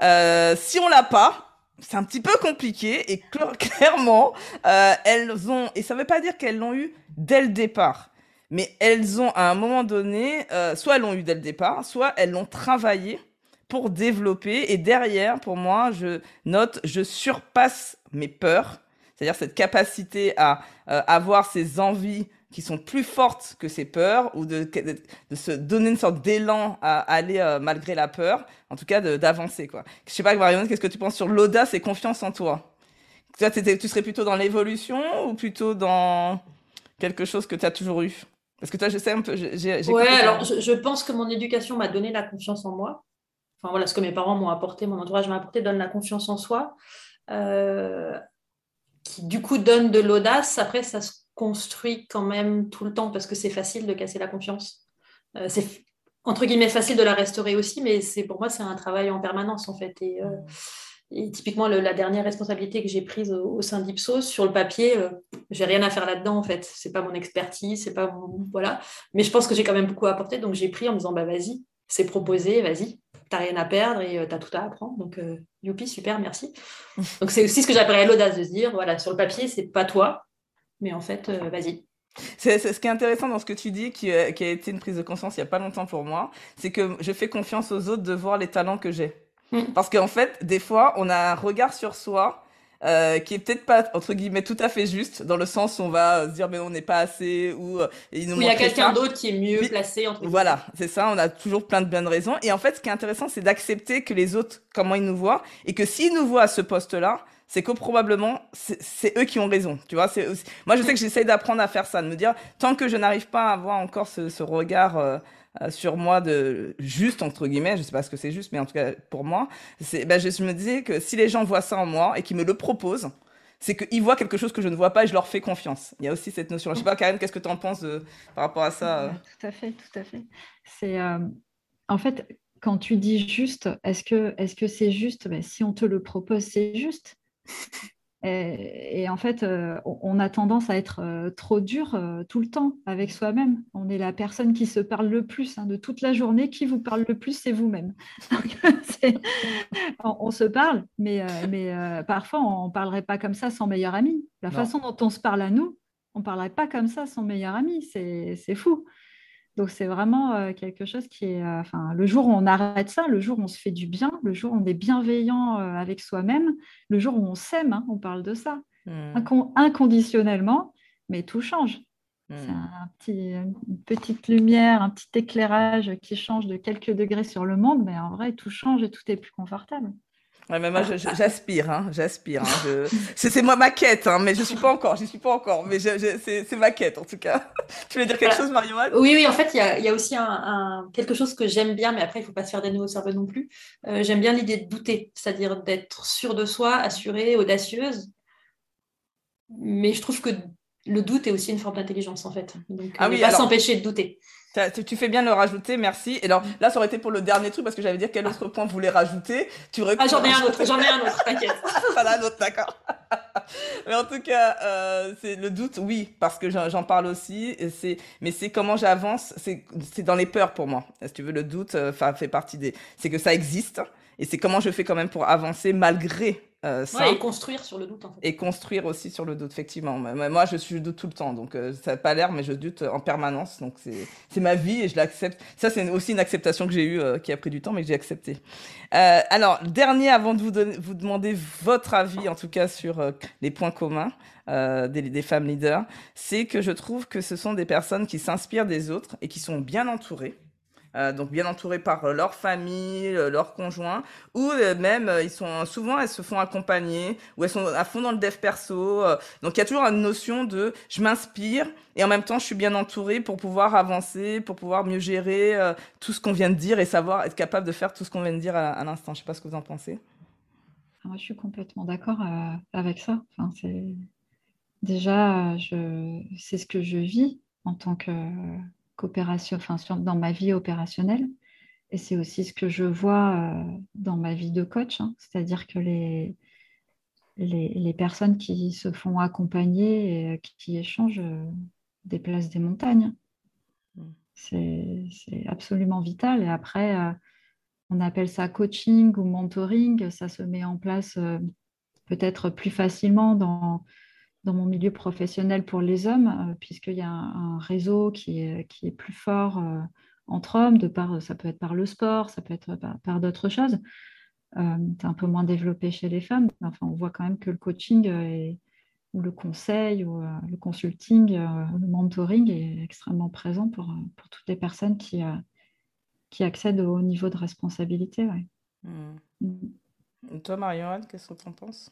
Euh, si on l'a pas, c'est un petit peu compliqué et cl- clairement, euh, elles ont, et ça veut pas dire qu'elles l'ont eu dès le départ, mais elles ont à un moment donné, euh, soit elles l'ont eu dès le départ, soit elles l'ont travaillé pour développer. Et derrière, pour moi, je note, je surpasse mes peurs, c'est-à-dire cette capacité à euh, avoir ces envies qui sont plus fortes que ces peurs ou de, se donner une sorte d'élan à aller euh, malgré la peur, en tout cas d'avancer quoi. Je sais pas Marion, qu'est-ce que tu penses sur l'audace et confiance en toi? Tu serais plutôt dans l'évolution ou plutôt dans quelque chose que tu as toujours eu Parce que toi, je sais un peu. Ouais, alors je, pense que mon éducation m'a donné la confiance en moi. Enfin voilà, ce que mes parents m'ont apporté, mon entourage m'a apporté, donne la confiance en soi. Euh, qui du coup donne de l'audace. Après, ça se construit quand même tout le temps parce que c'est facile de casser la confiance. Euh, c'est entre guillemets facile de la restaurer aussi, mais c'est pour moi c'est un travail en permanence en fait. Et, euh, typiquement la dernière responsabilité que j'ai prise au, sein d'Ipsos sur le papier, euh, j'ai rien à faire là-dedans en fait. C'est pas mon expertise, c'est pas mon voilà. Mais je pense que j'ai quand même beaucoup apporté, donc j'ai pris en me disant bah vas-y, c'est proposé, vas-y, t'as rien à perdre et tu as tout à apprendre. Donc youpi, super, merci. donc c'est aussi ce que j'appellerais l'audace de se dire voilà sur le papier c'est pas toi, mais en fait vas-y, c'est, ce qui est intéressant dans ce que tu dis, qui, euh, qui, a été une prise de conscience il n'y a pas longtemps pour moi, c'est que je fais confiance aux autres de voir les talents que j'ai. Mm. Parce qu'en fait, des fois, on a un regard sur soi euh, qui est peut-être pas entre guillemets tout à fait juste dans le sens où on va se dire mais on n'est pas assez ou euh, il nous y a quelqu'un d'autre qui est mieux placé entre voilà c'est ça on a toujours plein de bonnes raisons. Et en fait ce qui est intéressant c'est d'accepter que les autres comment ils nous voient et que s'ils nous voient à ce poste là c'est que probablement c'est eux qui ont raison. Tu vois, c'est moi je sais que j'essaye d'apprendre à faire ça, de me dire tant que je n'arrive pas à avoir encore ce, ce regard euh, euh, sur moi de juste entre guillemets, je sais pas ce que c'est juste, mais en tout cas pour moi, c'est ben, je, me disais que si les gens voient ça en moi et qu'ils me le proposent, c'est qu'ils voient quelque chose que je ne vois pas et je leur fais confiance. Il y a aussi cette notion. Je sais pas, Karen, qu'est-ce que tu en penses par rapport à ça euh? Tout à fait, tout à fait. C'est en fait quand tu dis juste, est-ce que est-ce que c'est juste? Ben, Si on te le propose, c'est juste. Et, en fait, euh, on a tendance à être euh, trop dur euh, tout le temps avec soi-même. On est la personne qui se parle le plus hein, de toute la journée. Qui vous parle le plus, c'est vous-même. on, se parle, mais, mais parfois, on ne parlerait pas comme ça sans meilleur ami. La façon dont on se parle à nous, on ne parlerait pas comme ça sans meilleur ami. C'est fou. Donc c'est vraiment euh, quelque chose qui est, euh, enfin, le jour où on arrête ça, le jour où on se fait du bien, le jour où on est bienveillant euh, avec soi-même, le jour où on s'aime, hein, on parle de ça, mmh. inconditionnellement, mais tout change. C'est mmh. un petit, une petite lumière, un petit éclairage qui change de quelques degrés sur le monde, mais en vrai, tout change et tout est plus confortable. Ouais, mais moi, j'aspire, hein, j'aspire. Hein, c'est moi ma quête, hein, mais je suis pas encore, j'y suis pas encore, mais c'est ma quête en tout cas. tu veux dire quelque chose, Marion Oui, oui, en fait, il y a, y a, aussi un, quelque chose que j'aime bien, mais après, il faut pas se faire des nouveaux cerveaux non plus. Euh, j'aime bien l'idée de douter, c'est-à-dire d'être sûre de soi, assurée, audacieuse. Mais je trouve que le doute est aussi une forme d'intelligence, en fait. Donc, ah oui, pas s'empêcher de douter. Tu fais bien de le rajouter, merci. Et alors là, ça aurait été pour le dernier truc parce que j'allais dire quel autre point vous voulez rajouter. Tu ah, j'en ai un autre, j'en ai un autre, t'inquiète. Pas un autre, d'accord. mais en tout cas, euh, c'est le doute, oui, parce que j'en parle aussi. C'est, mais c'est comment j'avance, c'est, c'est dans les peurs pour moi. Si tu veux, le doute, euh, fait partie des. C'est que ça existe et c'est comment je fais quand même pour avancer malgré euh, ça. et construire sur le doute. En fait. Et construire aussi sur le doute, effectivement. Moi, je suis je doute tout le temps, donc euh, ça n'a pas l'air, mais je doute en permanence. Donc c'est ma vie et je l'accepte. Ça, c'est aussi une acceptation que j'ai eue, euh, qui a pris du temps, mais que j'ai accepté. alors, dernier, avant de vous, donner, vous demander votre avis, en tout cas, sur les points communs des, des femmes leaders, c'est que je trouve que ce sont des personnes qui s'inspirent des autres et qui sont bien entourées. Euh, donc bien entourées par euh, leur famille, euh, leur conjoint, ou même ils sont souvent elles se font accompagner, ou elles sont à fond dans le dev perso. donc il y a toujours une notion de je m'inspire et en même temps je suis bien entourée pour pouvoir avancer, pour pouvoir mieux gérer tout ce qu'on vient de dire et savoir être capable de faire tout ce qu'on vient de dire à, l'instant. Je sais pas ce que vous en pensez. Moi, je suis complètement d'accord avec ça. Enfin, c'est déjà, je... c'est ce que je vis en tant que coopération, enfin, dans ma vie opérationnelle. Et c'est aussi ce que je vois euh, dans ma vie de coach, hein. c'est-à-dire que les, les, personnes qui se font accompagner et euh, qui, échangent euh, déplacent des montagnes. Mm. C'est absolument vital. Et après, on appelle ça coaching ou mentoring. Ça se met en place peut-être plus facilement dans, dans mon milieu professionnel pour les hommes, euh, puisqu'il y a un, réseau qui est, qui est plus fort euh, entre hommes, de par, ça peut être par le sport, ça peut être par, d'autres choses. Euh, c'est un peu moins développé chez les femmes. Enfin, on voit quand même que le coaching ou le conseil ou le consulting, le mentoring est extrêmement présent pour, pour toutes les personnes qui, qui accèdent au haut niveau de responsabilité. Ouais. Mmh. Mmh. Toi, Marianne, qu'est-ce que tu en penses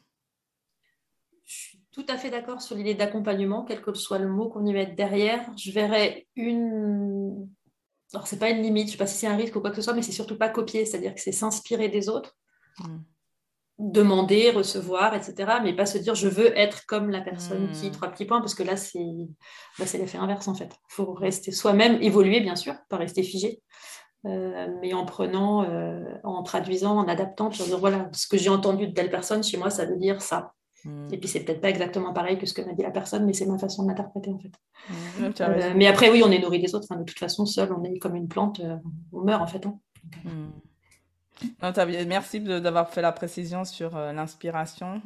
je suis tout à fait d'accord sur l'idée d'accompagnement, quel que soit le mot qu'on y mette derrière. Je verrais une. Alors, c'est pas une limite, je sais pas si c'est un risque ou quoi que ce soit, mais c'est surtout pas copier, c'est-à-dire que c'est s'inspirer des autres, hmm. demander, recevoir, etc. Mais pas se dire je veux être comme la personne qui, hmm. trois petits points, parce que là, c'est bah, l'effet inverse en fait. Il faut rester soi-même, évoluer bien sûr, pas rester figé. Euh, mais en prenant, euh, en traduisant, en adaptant, pour dire voilà, ce que j'ai entendu de telle personne, chez moi, ça veut dire ça. Hmm. Et puis c'est peut-être pas exactement pareil que ce que m'a dit la personne, mais c'est ma façon de l'interpréter en fait. Hmm. Euh, mais après, oui, on est nourri des autres. de toute façon, seul, on est comme une plante, on meurt en fait. Hein. Hmm. merci d'avoir fait la précision sur l'inspiration.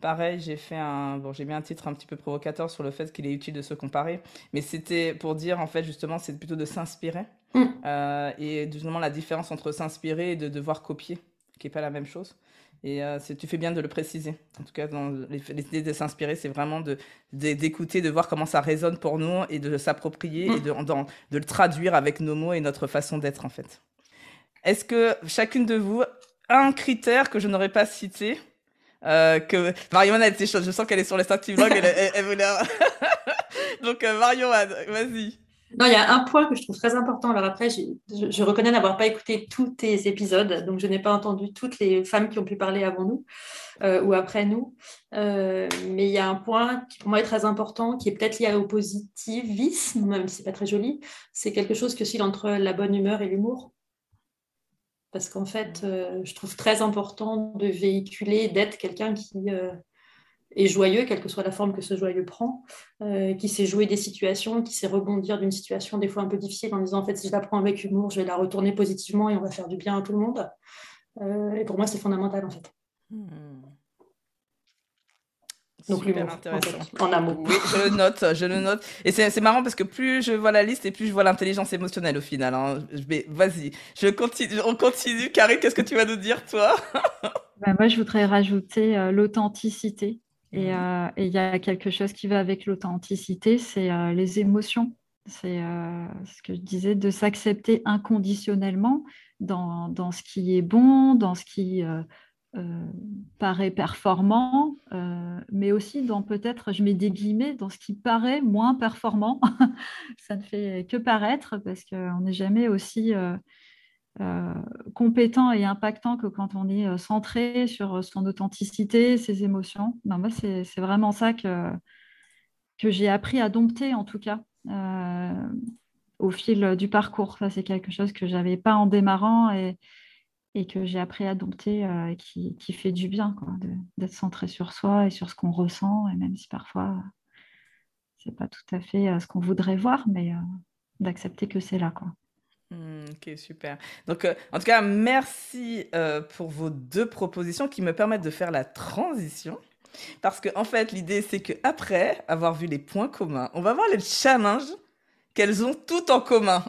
pareil, j'ai fait un, bon, j'ai mis un titre un petit peu provocateur sur le fait qu'il est utile de se comparer, mais c'était pour dire en fait justement, c'est plutôt de s'inspirer. Mm. Euh, et justement, la différence entre s'inspirer et de devoir copier, qui n'est pas la même chose. Et euh, tu fais bien de le préciser. En tout cas, l'idée de s'inspirer, c'est vraiment d'écouter, de, de, voir comment ça résonne pour nous et de s'approprier et de, de, le traduire avec nos mots et notre façon d'être, en fait. Est-ce que chacune de vous a un critère que je n'aurais pas cité euh, que Marion a été chaude, je sens qu'elle est sur les elle, elle, elle, voulait... Donc euh, Marion, vas-y. Non, il y a un point que je trouve très important. Alors après, je, reconnais n'avoir pas écouté tous tes épisodes, donc je n'ai pas entendu toutes les femmes qui ont pu parler avant nous euh, ou après nous. Euh, mais il y a un point qui pour moi est très important, qui est peut-être lié au positivisme, même si c'est pas très joli. C'est quelque chose qui oscille entre la bonne humeur et l'humour. Parce qu'en fait, euh, je trouve très important de véhiculer, d'être quelqu'un qui et joyeux, quelle que soit la forme que ce joyeux prend, euh, qui sait jouer des situations, qui sait rebondir d'une situation des fois un peu difficile en disant en fait si je la prends avec humour, je vais la retourner positivement et on va faire du bien à tout le monde. Euh, et pour moi, c'est fondamental en fait. Hmm. Donc l'humour, intéressant. En, amour. Oui, je le note, je le note. Et c'est marrant parce que plus je vois la liste et plus je vois l'intelligence émotionnelle au final. Hein. Vas-y, je continue, on continue. Karine, qu'est-ce que tu vas nous dire, toi? Bah, Moi, je voudrais rajouter euh, l'authenticité. Euh, et il y a quelque chose qui va avec l'authenticité, c'est euh, les émotions. C'est euh, ce que je disais, de s'accepter inconditionnellement dans, dans, ce qui est bon, dans ce qui paraît performant, mais aussi dans peut-être, je mets des guillemets, dans ce qui paraît moins performant. Ça ne fait que paraître parce qu'on n'est jamais aussi euh, compétent et impactant que quand on est euh, centré sur son authenticité, ses émotions. Non, moi, c'est vraiment ça que, j'ai appris à dompter, en tout cas, euh, au fil du parcours. C'est quelque chose que je n'avais pas en démarrant et, que j'ai appris à dompter et qui, fait du bien, d'être centré sur soi et sur ce qu'on ressent, et même si parfois, c'est pas tout à fait ce qu'on voudrait voir, mais d'accepter que c'est là. Hmm, ok, super. Donc, euh, en tout cas, merci euh, pour vos deux propositions qui me permettent de faire la transition. Parce que, en fait, l'idée, c'est qu'après avoir vu les points communs, on va voir les challenges qu'elles ont toutes en commun.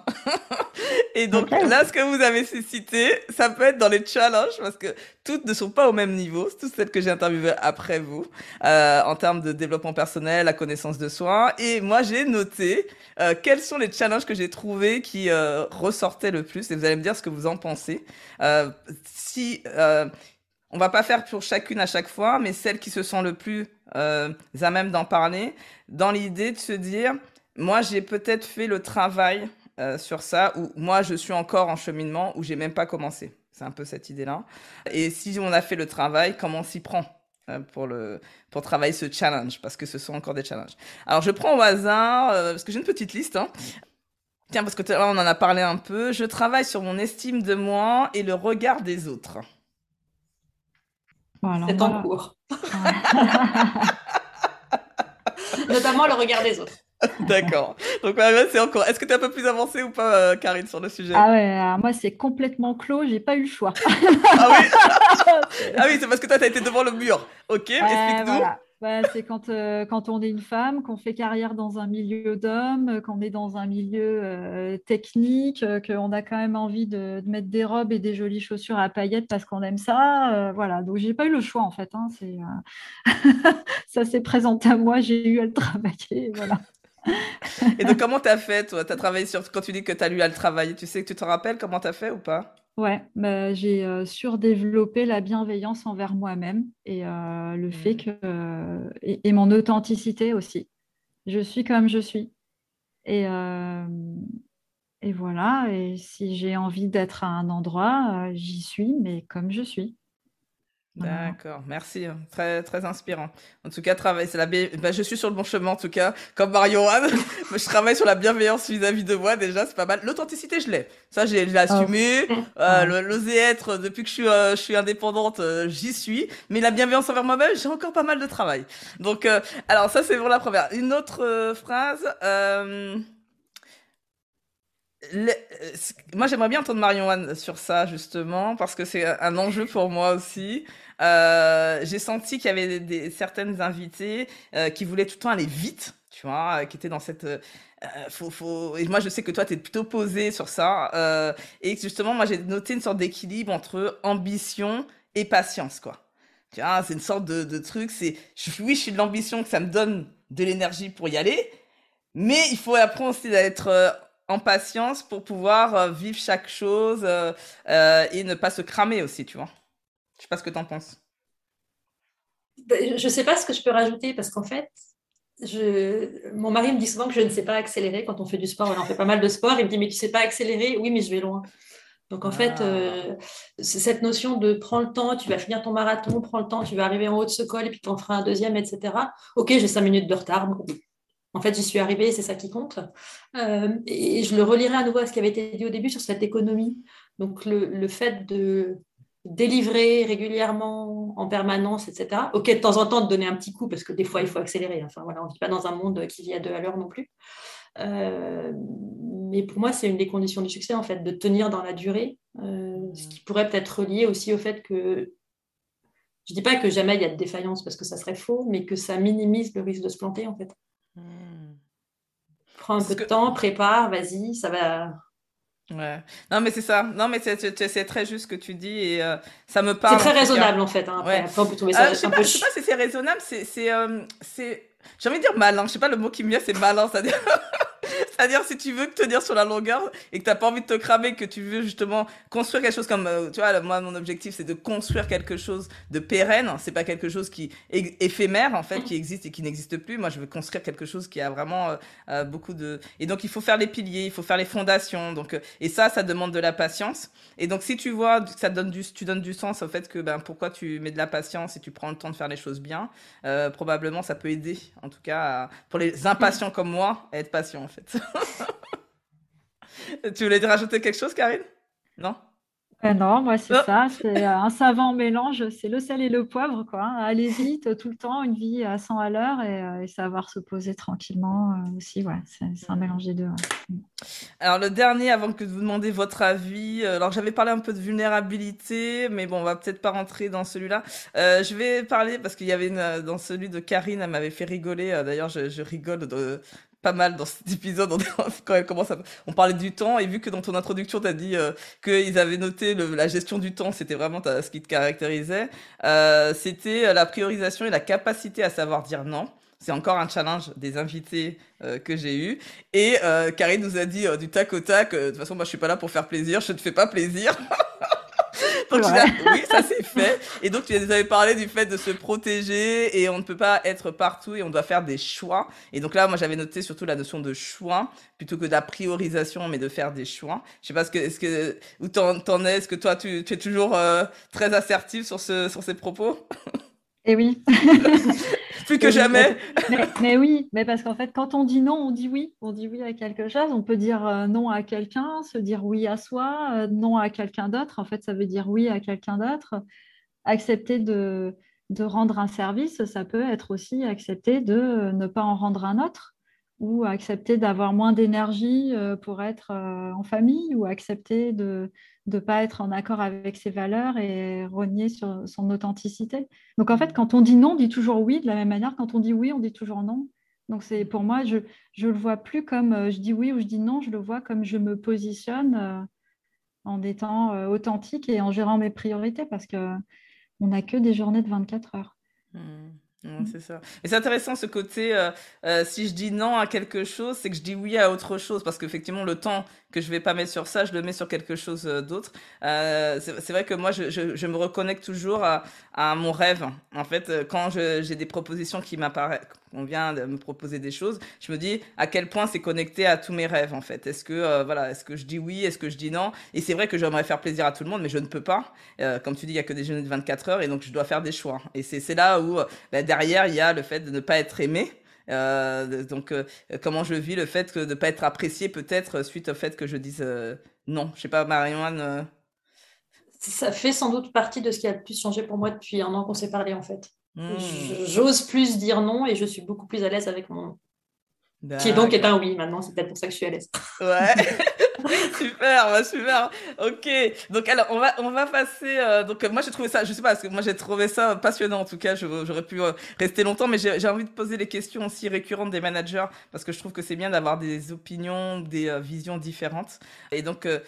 et donc là, ce que vous avez cité, ça peut être dans les challenges parce que toutes ne sont pas au même niveau, toutes celles que j'ai interviewées après vous, euh, en termes de développement personnel, la connaissance de soi. Et moi, j'ai noté euh, quels sont les challenges que j'ai trouvés qui euh, ressortaient le plus. Et vous allez me dire ce que vous en pensez. Euh, si on va pas faire pour chacune à chaque fois, mais celles qui se sont le plus à même d'en parler, dans l'idée de se dire moi, j'ai peut-être fait le travail euh, sur ça, où moi, je suis encore en cheminement, où j'ai même pas commencé. C'est un peu cette idée-là. Et si on a fait le travail, comment on s'y prend euh, pour, le, pour travailler ce challenge, parce que ce sont encore des challenges. Alors, je prends au hasard, euh, parce que j'ai une petite liste. Hein. Tiens, parce que là, on en a parlé un peu. Je travaille sur mon estime de moi et le regard des autres. C'est en cours. Notamment le regard des autres. D'accord. Donc c'est encore. Est-ce que tu es un peu plus avancé ou pas, euh, Karine, sur le sujet? Ah ouais, moi c'est complètement clos, j'ai pas eu le choix. ah oui, ah oui c'est parce que toi tu as été devant le mur. Ok, explique-nous. Bah, c'est quand, euh, quand on est une femme, qu'on fait carrière dans un milieu d'hommes, qu'on est dans un milieu euh, technique, qu'on a quand même envie de, mettre des robes et des jolies chaussures à paillettes parce qu'on aime ça. voilà, donc j'ai pas eu le choix en fait. Hein, ça s'est présenté à moi, j'ai eu à le travailler. Voilà. Et donc, comment tu as fait, toi? Tu as travaillé sur. Quand tu dis que tu as lu à le travailler, tu sais que tu te rappelles comment tu as fait ou pas? Ouais, bah, j'ai euh, surdéveloppé la bienveillance envers moi-même et euh, le fait Mmh. que et, et mon authenticité aussi. Je suis comme je suis. Et, euh, et voilà. Et si j'ai envie d'être à un endroit, euh, j'y suis, mais comme je suis. Voilà. D'accord, merci, hein. Très, très inspirant. En tout cas, travail, c'est la bah, je suis sur le bon chemin, en tout cas, comme Mario Anne. je travaille sur la bienveillance vis-à-vis de moi, déjà, c'est pas mal. L'authenticité, je l'ai. Ça, j'ai je l'ai assumé. Euh, Ouais. le- l'oser être, depuis que je suis, euh, je suis indépendante, euh, j'y suis. Mais la bienveillance envers moi-même, j'ai encore pas mal de travail. Donc, euh, alors, ça, c'est pour la première. Une autre euh, phrase. euh, le- euh, moi, j'aimerais bien entendre Marion-Anne sur ça, justement, parce que c'est un enjeu pour moi aussi. Euh, j'ai senti qu'il y avait des, certaines invitées euh, qui voulaient tout le temps aller vite, tu vois, euh, qui étaient dans cette... euh, faut, faut... Et moi, je sais que toi, tu es plutôt posé sur ça. et justement, moi, j'ai noté une sorte d'équilibre entre ambition et patience, quoi. Tu vois, c'est une sorte de, truc, c'est... Oui, je suis de l'ambition, que ça me donne de l'énergie pour y aller, mais il faut apprendre aussi d'être en patience pour pouvoir vivre chaque chose et ne pas se cramer aussi, tu vois. Je sais pas ce que t'en penses. Ben, Je ne sais pas ce que je peux rajouter parce qu'en fait, je... mon mari me dit souvent que je ne sais pas accélérer quand on fait du sport. On en fait pas mal de sport. Il me dit, mais tu sais pas accélérer? Oui, mais je vais loin. Donc en fait, Ah. euh, cette notion de prends le temps, tu vas finir ton marathon, prends le temps, tu vas arriver en haut de ce col et puis tu en feras un deuxième, etc. Ok, j'ai cinq minutes de retard. Bon. En fait, j'y suis arrivée, c'est ça qui compte. Euh, et je le relierai à nouveau à ce qui avait été dit au début sur cette économie. Donc le, le fait de délivrer régulièrement en permanence, etc. Ok, de temps en temps, de donner un petit coup, parce que des fois, il faut accélérer. Enfin, voilà, on ne vit pas dans un monde qui vit à deux à l'heure non plus. Euh, mais pour moi, c'est une des conditions du succès, en fait, de tenir dans la durée, euh, ce qui pourrait peut-être relier aussi au fait que, je ne dis pas que jamais il y a de défaillance, parce que ça serait faux, mais que ça minimise le risque de se planter, en fait. Prends un Parce peu de temps, prépare, vas-y, ça va... Ouais. Non, mais c'est ça. Non, mais c'est- c'est c'est très juste ce que tu dis et euh, ça me C'est parle. très en tout cas. raisonnable, en fait. hein. Après, Ouais. après, on peut trouver Euh, ça je sais un pas, peu... je sais pas si c'est raisonnable, c'est, c'est, euh, c'est, j'ai envie de dire malin. Je sais pas le mot qui me vient, c'est malin, c'est-à-dire, c'est-à-dire si tu veux tenir sur la longueur et que t'as pas envie de te cramer, que tu veux justement construire quelque chose comme, euh, tu vois, moi mon objectif c'est de construire quelque chose de pérenne. C'est pas quelque chose qui est éphémère en fait, qui existe et qui n'existe plus. Moi je veux construire quelque chose qui a vraiment euh, euh, beaucoup de, et donc il faut faire les piliers, il faut faire les fondations. Donc et ça, ça demande de la patience. Et donc, si tu vois ça donne du, tu donnes du sens au fait que ben, pourquoi tu mets de la patience et tu prends le temps de faire les choses bien, euh, probablement ça peut aider, en tout cas, à- pour les impatients comme moi, à être patient en fait. tu voulais rajouter quelque chose, Karine? Non? Euh, non, moi c'est Oh. ça, c'est euh, un savant mélange, c'est le sel et le poivre, quoi. hein. Aller vite tout le temps, une vie à 100 à l'heure et, euh, et savoir se poser tranquillement euh, aussi, ouais, c'est un mélange des deux. ouais. Alors le dernier, avant que de vous demander votre avis, alors j'avais parlé un peu de vulnérabilité, mais bon, on va peut-être pas rentrer dans celui-là. Euh, je vais parler parce qu'il y avait une, dans celui de Karine, elle m'avait fait rigoler. D'ailleurs, je, je rigole de, mal dans cet épisode on- quand elle commence à, on parlait du temps et vu que dans ton introduction tu as dit euh, qu'ils avaient noté la gestion du temps, c'était vraiment ce qui te caractérisait. Euh, c'était la priorisation et la capacité à savoir dire non. C'est encore un challenge des invités euh, que j'ai eu. Et euh, Karine nous a dit euh, du tac au tac, de toute façon, moi je suis pas là pour faire plaisir, je ne fais pas plaisir. donc ah, oui, ça c'est fait. Et donc tu nous avais parlé du fait de se protéger et on ne peut pas être partout et on doit faire des choix. Et donc là, moi j'avais noté surtout la notion de choix plutôt que de la priorisation, mais de faire des choix. Je sais pas ce que, est-ce que où t'en, t'en es, est-ce que toi tu, tu es toujours euh, très assertif sur ce sur ces propos, Et oui. plus que jamais. Mais, mais oui, mais parce qu'en fait, quand on dit non, on dit oui. On dit oui à quelque chose. On peut dire euh, non à quelqu'un, se dire oui à soi, euh, non à quelqu'un d'autre. En fait, ça veut dire oui à quelqu'un d'autre. Accepter de, de rendre un service, ça peut être aussi accepter de ne pas en rendre un autre ou accepter d'avoir moins d'énergie euh, pour être euh, en famille ou accepter de ne pas être en accord avec ses valeurs et renier sur son authenticité? Donc en fait, quand on dit non, on dit toujours oui. De la même manière, quand on dit oui, on dit toujours non. Donc c'est pour moi, je je le vois plus comme euh, je dis oui ou je dis non, je le vois comme je me positionne en étant authentique et en gérant mes priorités parce que on n'a que des journées de 24 heures. Hmm. c'est ça. Et c'est intéressant ce côté, euh, euh, si je dis non à quelque chose, c'est que je dis oui à autre chose, parce qu'effectivement, le temps que je vais pas mettre sur ça, je le mets sur quelque chose euh, d'autre. C'est vrai que moi, je, je, je, me reconnecte toujours à, à mon rêve. En fait, quand j'ai des propositions qui m'apparaissent, on vient de me proposer des choses, je me dis à quel point c'est connecté à tous mes rêves en fait. Est-ce que euh, voilà, est-ce que je dis oui, est-ce que je dis non? Et c'est vrai que j'aimerais faire plaisir à tout le monde, mais je ne peux pas. Euh, comme tu dis, il y a que des jeunes de 24 heures et donc je dois faire des choix. Et c'est là où bah, derrière il y a le fait de ne pas être aimé. Euh, donc, euh, comment je vis le fait que de ne pas être apprécié peut-être suite au fait que je dise euh, non. Je sais pas, Marianne. Ça fait sans doute partie de ce qui a le plus changé pour moi depuis un an qu'on s'est parlé en fait. Mmh. J'ose plus dire non et je suis beaucoup plus à l'aise avec mon nom. Qui donc est un oui maintenant, c'est peut-être pour ça que je suis à l'aise. Ouais. super, bah, super. Ok. Donc alors on va on va passer. Euh, donc moi j'ai trouvé ça, je sais pas, parce que moi j'ai trouvé ça passionnant en tout cas. J'aurais pu euh, rester longtemps, mais j'ai envie de poser les questions aussi récurrentes des managers parce que je trouve que c'est bien d'avoir des opinions, des euh, visions différentes. Et donc euh,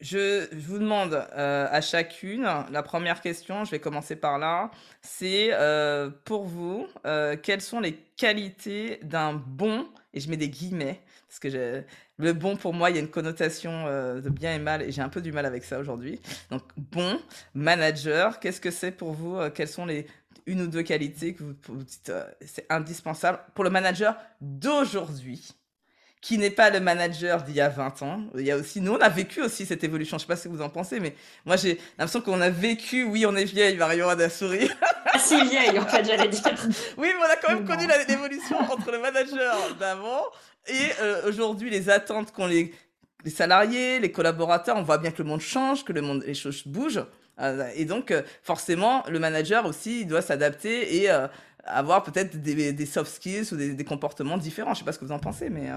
je, vous demande euh, à chacune, la première question, je vais commencer par là, c'est euh, pour vous, euh, quelles sont les qualités d'un bon, et je mets des guillemets, parce que le bon pour moi, il y a une connotation de bien et mal, et j'ai un peu du mal avec ça aujourd'hui. Donc bon, manager, qu'est-ce que c'est pour vous Quelles sont les une ou deux qualités que vous dites c'est indispensable pour le manager d'aujourd'hui? Qui n'est pas le manager d'il y a 20 ans. Il y a aussi, nous, on a vécu aussi cette évolution. Je sais pas ce que vous en pensez, mais moi, j'ai l'impression qu'on a vécu, oui, on est vieille, Marion a souris. Assez vieille, en fait, j'allais dire. oui, mais on a quand même connu l'évolution entre le manager d'avant et euh, aujourd'hui, les attentes qu'ont les, les salariés, les collaborateurs. On voit bien que le monde change, que le monde, les choses bougent. Euh, et donc, euh, forcément, le manager aussi, il doit s'adapter et avoir peut-être des, des, soft skills ou des, des, comportements différents. Je sais pas ce que vous en pensez, mais...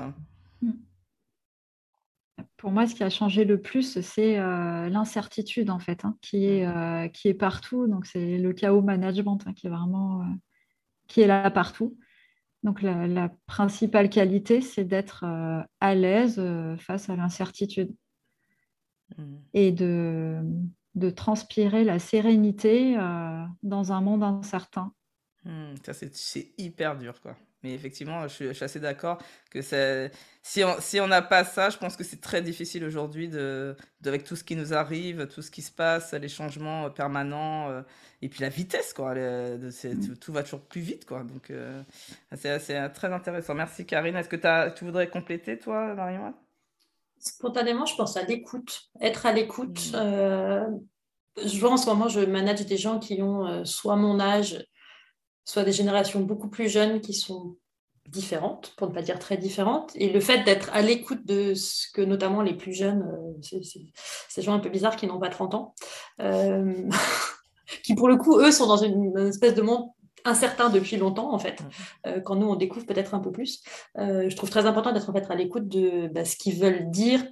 Pour moi, ce qui a changé le plus, c'est euh, l'incertitude, en fait, hein, qui, est, mmh. euh, qui est partout. Donc, c'est le chaos management hein, qui est vraiment euh, qui est là partout. Donc, la, la principale qualité, c'est d'être à l'aise face à l'incertitude mmh. et de, de, transpirer la sérénité dans un monde incertain. Mmh, ça, c'est hyper dur, quoi. Mais effectivement, je suis, je suis assez d'accord que c'est si on si on n'a pas ça, je pense que c'est très difficile aujourd'hui de, de, avec tout ce qui nous arrive, tout ce qui se passe, les changements permanents euh, et puis la vitesse quoi. Le, de, mmh. Tout va toujours plus vite quoi. Donc euh, c'est très intéressant. Merci Karine. Est-ce que as, tu voudrais compléter toi, Marion Spontanément, je pense à l'écoute, être à l'écoute. Mmh. Euh, je vois en ce moment, je manage des gens qui ont euh, soit mon âge soit des générations beaucoup plus jeunes qui sont différentes, pour ne pas dire très différentes. Et le fait d'être à l'écoute de ce que notamment les plus jeunes, euh, ces gens un peu bizarres qui n'ont pas 30 ans, euh, qui pour le coup, eux, sont dans une, une, espèce de monde incertain depuis longtemps, en fait, euh, quand nous, on découvre peut-être un peu plus. Je trouve très important d'être en fait à l'écoute de bah, ce qu'ils veulent dire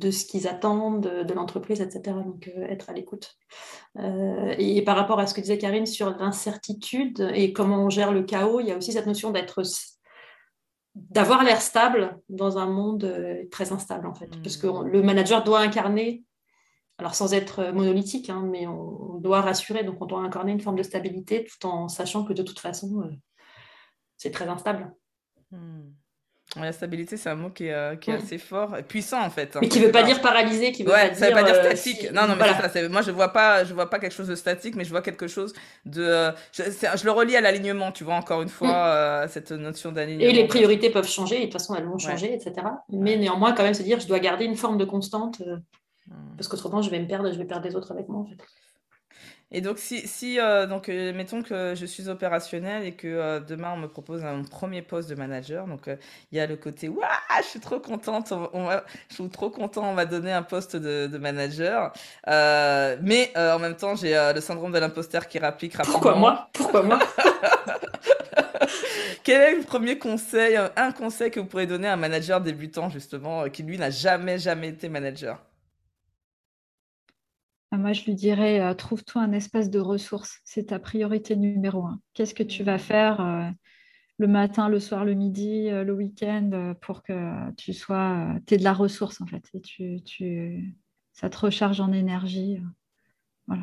de ce qu'ils attendent de, de l'entreprise, etc. Donc, euh, être à l'écoute. Euh, et, par rapport à ce que disait Karine sur l'incertitude et comment on gère le chaos, il y a aussi cette notion d'être d'avoir l'air stable dans un monde euh, très instable, en fait. Mmh. Parce que on, le manager doit incarner, alors sans être monolithique, hein, mais on, on, doit rassurer, donc on doit incarner une forme de stabilité tout en sachant que de toute façon, c'est très instable. Mmh. La stabilité, c'est un mot qui est, euh, qui est ouais. assez fort, puissant en fait. Mais qui ne veut pas dire paralysé, qui veut ouais, pas ça dire. veut pas dire euh, statique. Non, non, mais voilà. ça, moi je vois pas, je vois pas quelque chose de statique, mais je vois quelque chose de. Euh, je, je, le relie à l'alignement, tu vois, encore une fois, mm. cette notion d'alignement. Et les priorités peuvent changer, et de toute façon elles vont changer, ouais. etc. Mais néanmoins, quand même se dire, je dois garder une forme de constante, mm. parce qu'autrement je vais me perdre, je vais perdre les autres avec moi en fait. Et donc, si, si euh, donc, euh, mettons que je suis opérationnel et que euh, demain on me propose un premier poste de manager, donc il euh, y a le côté Waouh, je suis trop contente, on, on va, je suis trop content, on va donner un poste de, de manager. Euh, mais en même temps, j'ai le syndrome de l'imposteur qui rapidement. Pourquoi moi? Pourquoi moi? Quel est le premier conseil, un conseil que vous pourrez donner à un manager débutant, justement, qui lui n'a jamais, jamais été manager? Moi, je lui dirais, euh, trouve-toi un espace de ressources. C'est ta priorité numéro un. Qu'est-ce que tu vas faire euh, le matin, le soir, le midi, euh, le week-end euh, pour que tu sois, tu aies de la ressource en fait. Et tu, tu, ça te recharge en énergie. Voilà.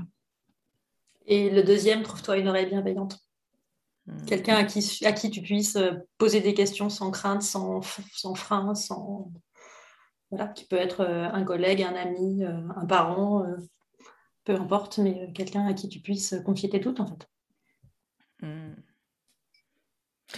Et le deuxième, trouve-toi une oreille bienveillante. Hmm. Quelqu'un à qui, à qui tu puisses poser des questions sans crainte, sans, sans frein, sans... Voilà, qui peut être un collègue, un ami, un parent, peu importe, mais quelqu'un à qui tu puisses confier tes doutes en fait. Hmm.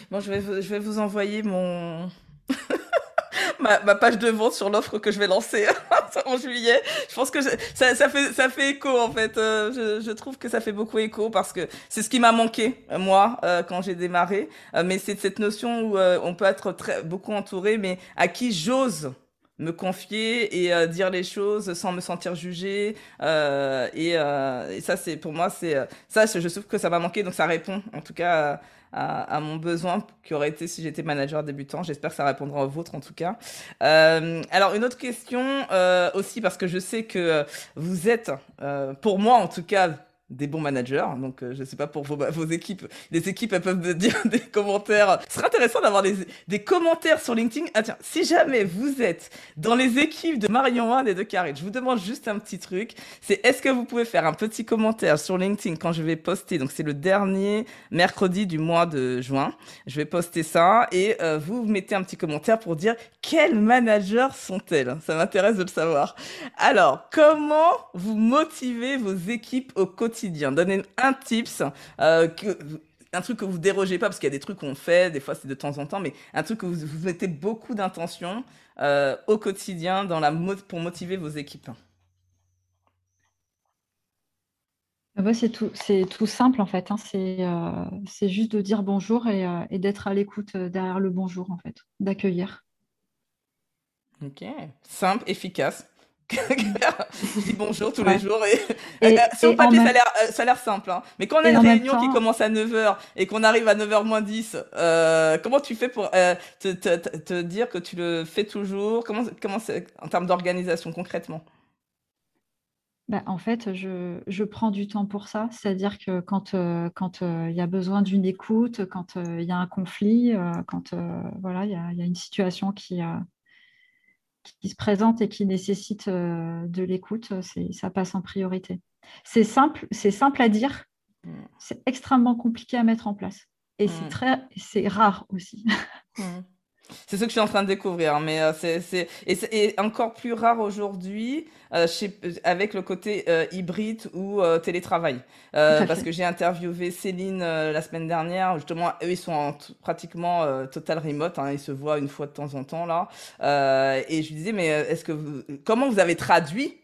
Bon, je vais, je vais vous envoyer mon, ma, page de vente sur l'offre que je vais lancer en juillet. Je pense que ça, ça, fait, ça fait écho en fait. Euh, je, trouve que ça fait beaucoup écho parce que c'est ce qui m'a manqué moi euh, quand j'ai démarré. Euh, mais c'est cette notion où on peut être très beaucoup entouré, mais à qui j'ose me confier et dire les choses sans me sentir jugé et, et, ça c'est pour moi c'est ça je trouve que ça m'a manqué donc ça répond en tout cas à, mon besoin qui aurait été si j'étais manager débutant. J'espère que ça répondra au vôtre en tout cas. Euh, alors une autre question euh, aussi parce que je sais que vous êtes, euh, pour moi en tout cas, des bons managers. Donc, euh, je ne sais pas pour vos, vos, équipes. Les équipes, elles peuvent me dire des commentaires. Ce serait intéressant d'avoir des, des, commentaires sur LinkedIn. Ah tiens, si jamais vous êtes dans les équipes de Marion One et de Karine, je vous demande juste un petit truc. C'est est-ce que vous pouvez faire un petit commentaire sur LinkedIn quand je vais poster? Donc, c'est le dernier mercredi du mois de juin. Je vais poster ça et euh, vous mettez un petit commentaire pour dire quels managers sont-elles? Ça m'intéresse de le savoir. Alors, comment vous motivez vos équipes au quotidien? Donnez un tips, euh, que, un truc que vous dérogez pas, parce qu'il y a des trucs qu'on fait, des fois c'est de temps en temps, mais un truc que vous, vous mettez beaucoup d'intention euh, au quotidien dans la pour motiver vos équipes. Ah bah, c'est tout, tout simple en fait. Hein. Euh, c'est juste de dire bonjour et, et d'être à l'écoute derrière le bonjour en fait, d'accueillir. Ok, simple, efficace. dis bonjour tous les jours. Et, euh, sur le papier, euh, ça a l'air simple. Hein. Mais quand on a une réunion qui commence à 9h et qu'on arrive à 9h moins 10, euh, comment tu fais pour te, te, te, dire que tu le fais toujours? Comment, comment en termes d'organisation concrètement? Bah, en fait, je, je, prends du temps pour ça. C'est-à-dire que quand il quand, y a besoin d'une écoute, quand il y a un conflit, quand voilà, il y a, y, a, une situation qui, qui se présente et qui nécessite euh, de l'écoute, ça passe en priorité. C'est simple, c'est simple à dire, mm. c'est extrêmement compliqué à mettre en place. Et c'est mm. très, c'est rare aussi. Mm. C'est ce que je suis en train de découvrir, mais euh, c'est et, encore plus rare aujourd'hui euh, avec le côté euh, hybride ou télétravail. parce que j'ai interviewé Céline la semaine dernière, justement, eux ils sont en pratiquement total remote, hein, ils se voient une fois de temps en temps là, et je lui disais mais est-ce que vous, comment vous avez traduit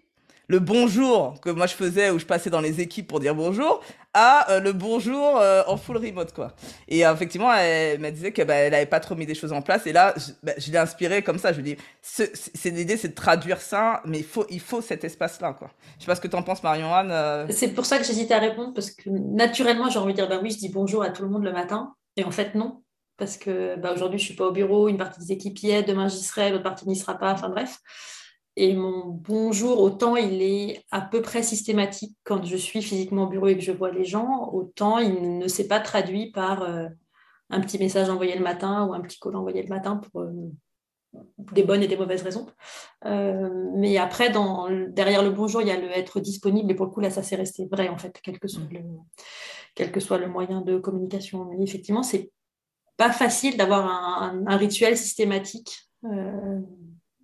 le bonjour que moi je faisais où je passais dans les équipes pour dire bonjour euh, le bonjour euh, en full remote quoi. Et euh, effectivement elle, me disait que bah, elle avait pas trop mis des choses en place et là je, bah, l'ai inspiré comme ça je lui dis c'est l'idée c'est de traduire ça mais il faut il faut cet espace là quoi. Je sais pas ce que tu en penses Marion Anne. C'est pour ça que j'hésitais à répondre parce que naturellement j'ai envie de dire bah oui je dis bonjour à tout le monde le matin et en fait non parce que bah, aujourd'hui je suis pas au bureau une partie des équipes y est demain j'y serai l'autre partie n'y sera pas enfin bref. Et mon bonjour, autant il est à peu près systématique quand je suis physiquement au bureau et que je vois les gens, autant il ne s'est pas traduit par euh, un petit message envoyé le matin ou un petit call envoyé le matin pour euh, des bonnes et des mauvaises raisons. Euh, mais après, dans, derrière le bonjour, il y a le être disponible. Et pour le coup, là, ça s'est resté vrai, en fait, quel que soit le, moyen de communication. Mais effectivement, c'est pas facile d'avoir un, un, rituel systématique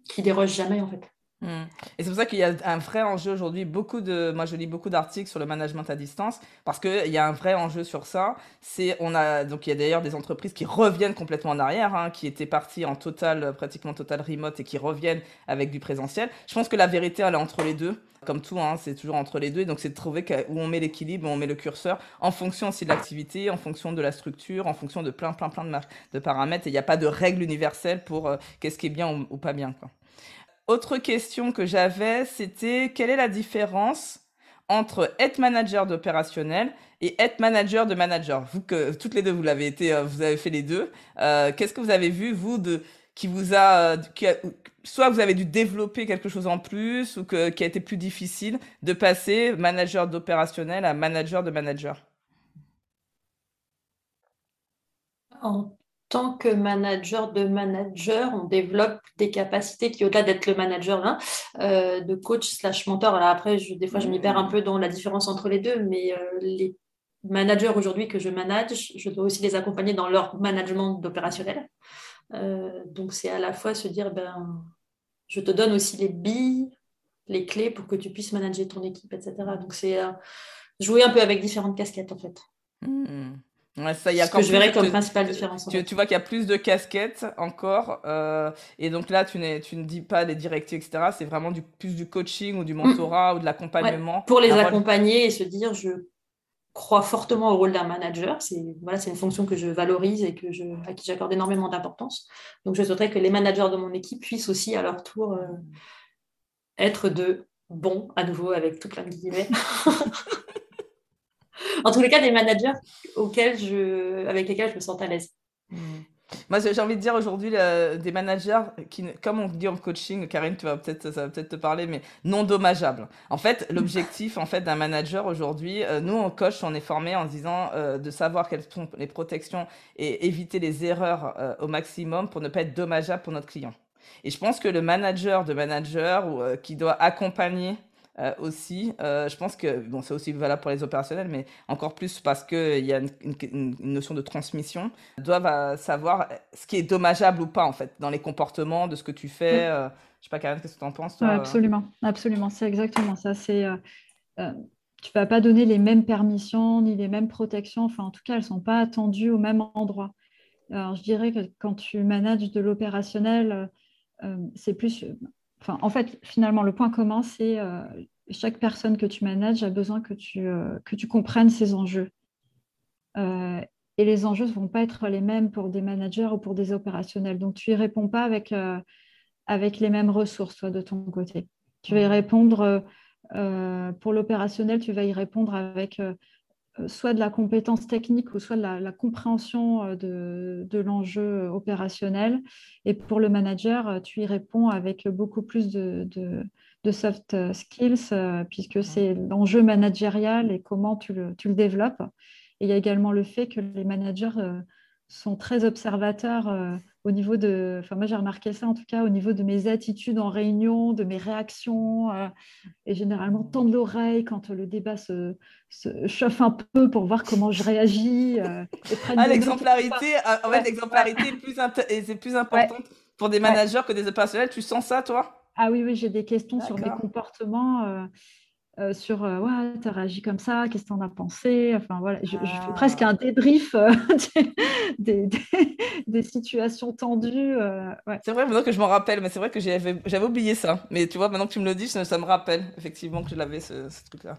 qui déroge jamais, en fait. Hmm. Et c'est pour ça qu'il y a un vrai enjeu aujourd'hui. Beaucoup de, moi, je lis beaucoup d'articles sur le management à distance parce qu'il y a un vrai enjeu sur ça. C'est, on a, donc, il y a d'ailleurs des entreprises qui reviennent complètement en arrière, hein, qui étaient parties en total, pratiquement total remote et qui reviennent avec du présentiel. Je pense que la vérité, elle est entre les deux. Comme tout, hein, c'est toujours entre les deux. donc, c'est de trouver où on met l'équilibre, où on met le curseur, en fonction aussi de l'activité, en fonction de la structure, en fonction de plein, plein, plein de, de paramètres. Et il n'y a pas de règle universelle pour euh, qu'est-ce qui est bien ou, ou pas bien. Quoi. Autre question que j'avais, c'était quelle est la différence entre être manager d'opérationnel et être manager de manager? Vous que toutes les deux vous l'avez été, euh, vous avez fait les deux. Euh, qu'est-ce que vous avez vu vous de qui vous a, soit vous avez dû développer quelque chose en plus ou que, qui a été plus difficile de passer manager d'opérationnel à manager de manager? Tant que manager de manager, on développe des capacités qui, au-delà d'être le manager hein, de coach slash mentor, alors après, je, des fois, je m'y perds un peu dans la différence entre les deux, mais euh, les managers aujourd'hui que je manage, je dois aussi les accompagner dans leur management d'opérationnel. Euh, donc, c'est à la fois se dire, ben, je te donne aussi les billes, les clés pour que tu puisses manager ton équipe, etc. Donc, c'est euh, jouer un peu avec différentes casquettes, en fait. Mmh. Ça, y a Ce que je verrais comme principale différence. Tu, tu, vois qu'il y a plus de casquettes encore. Euh, et donc là, tu, tu, ne dis pas les directives, etc. C'est vraiment du, plus du coaching ou du mentorat ou de l'accompagnement. pour les accompagner et se dire, je crois fortement au rôle d'un manager. C'est voilà, une fonction que je valorise et que je, à qui j'accorde énormément d'importance. Donc, je souhaiterais que les managers de mon équipe puissent aussi, à leur tour, euh, être de bons, à nouveau, avec tout plein de guillemets. en tous les cas, des managers auxquels je, avec lesquels je me sens à l'aise. Hmm. Moi, j'ai envie de dire aujourd'hui des managers qui, comme on dit en coaching, Karine, tu vas peut-être, ça va peut-être te parler, mais non dommageables. En fait, l'objectif en fait d'un manager aujourd'hui, euh, nous en coach, on est formé en disant euh, de savoir quelles sont les protections et éviter les erreurs euh, au maximum pour ne pas être dommageable pour notre client. Et je pense que le manager de manager ou qui doit accompagner euh, aussi. Euh, je pense que bon, c'est aussi valable pour les opérationnels, mais encore plus parce qu'il y a une, notion de transmission, doivent euh, savoir ce qui est dommageable ou pas en fait dans les comportements de ce que tu fais. je sais pas, Karine, qu'est-ce que tu en penses Absolument, absolument, c'est exactement ça. C'est tu vas pas donner les mêmes permissions ni les mêmes protections. Enfin, en tout cas, elles sont pas attendues au même endroit. Alors, je dirais que quand tu manages de l'opérationnel, c'est plus en fait, finalement, le point commun, c'est euh, chaque personne que tu manages a besoin que tu, euh, que tu comprennes ses enjeux. Euh, et les enjeux ne vont pas être les mêmes pour des managers ou pour des opérationnels. Donc, tu n'y réponds pas avec, avec les mêmes ressources, toi, de ton côté. Tu vas y répondre, pour l'opérationnel, tu vas y répondre avec soit de la compétence technique ou soit de la, compréhension euh, de, l'enjeu opérationnel. Et pour le manager, euh, tu y réponds avec beaucoup plus de, soft skills, puisque c'est l'enjeu managérial et comment tu le, tu le, développes. Et il y a également le fait que les managers sont très observateurs au niveau de, enfin moi j'ai remarqué ça en tout cas au niveau de mes attitudes en réunion, de mes réactions, euh, et généralement tendre l'oreille quand le débat se, chauffe un peu pour voir comment je réagis. Euh, ah, l'exemplarité, ah, en fait, l'exemplarité est plus, est plus importante pour des managers que des opérationnels. Tu sens ça, toi? Ah oui, oui, j'ai des questions sur mes comportements. Euh, sur euh, ouais, tu as réagi comme ça, qu'est-ce que tu en as pensé? Enfin voilà, je, fais ah. presque un débrief euh, des, des, situations tendues. C'est vrai, maintenant que je m'en rappelle, mais c'est vrai que j'avais oublié ça. Mais tu vois, maintenant que tu me le dis, ça, me rappelle effectivement que je l'avais ce, truc-là.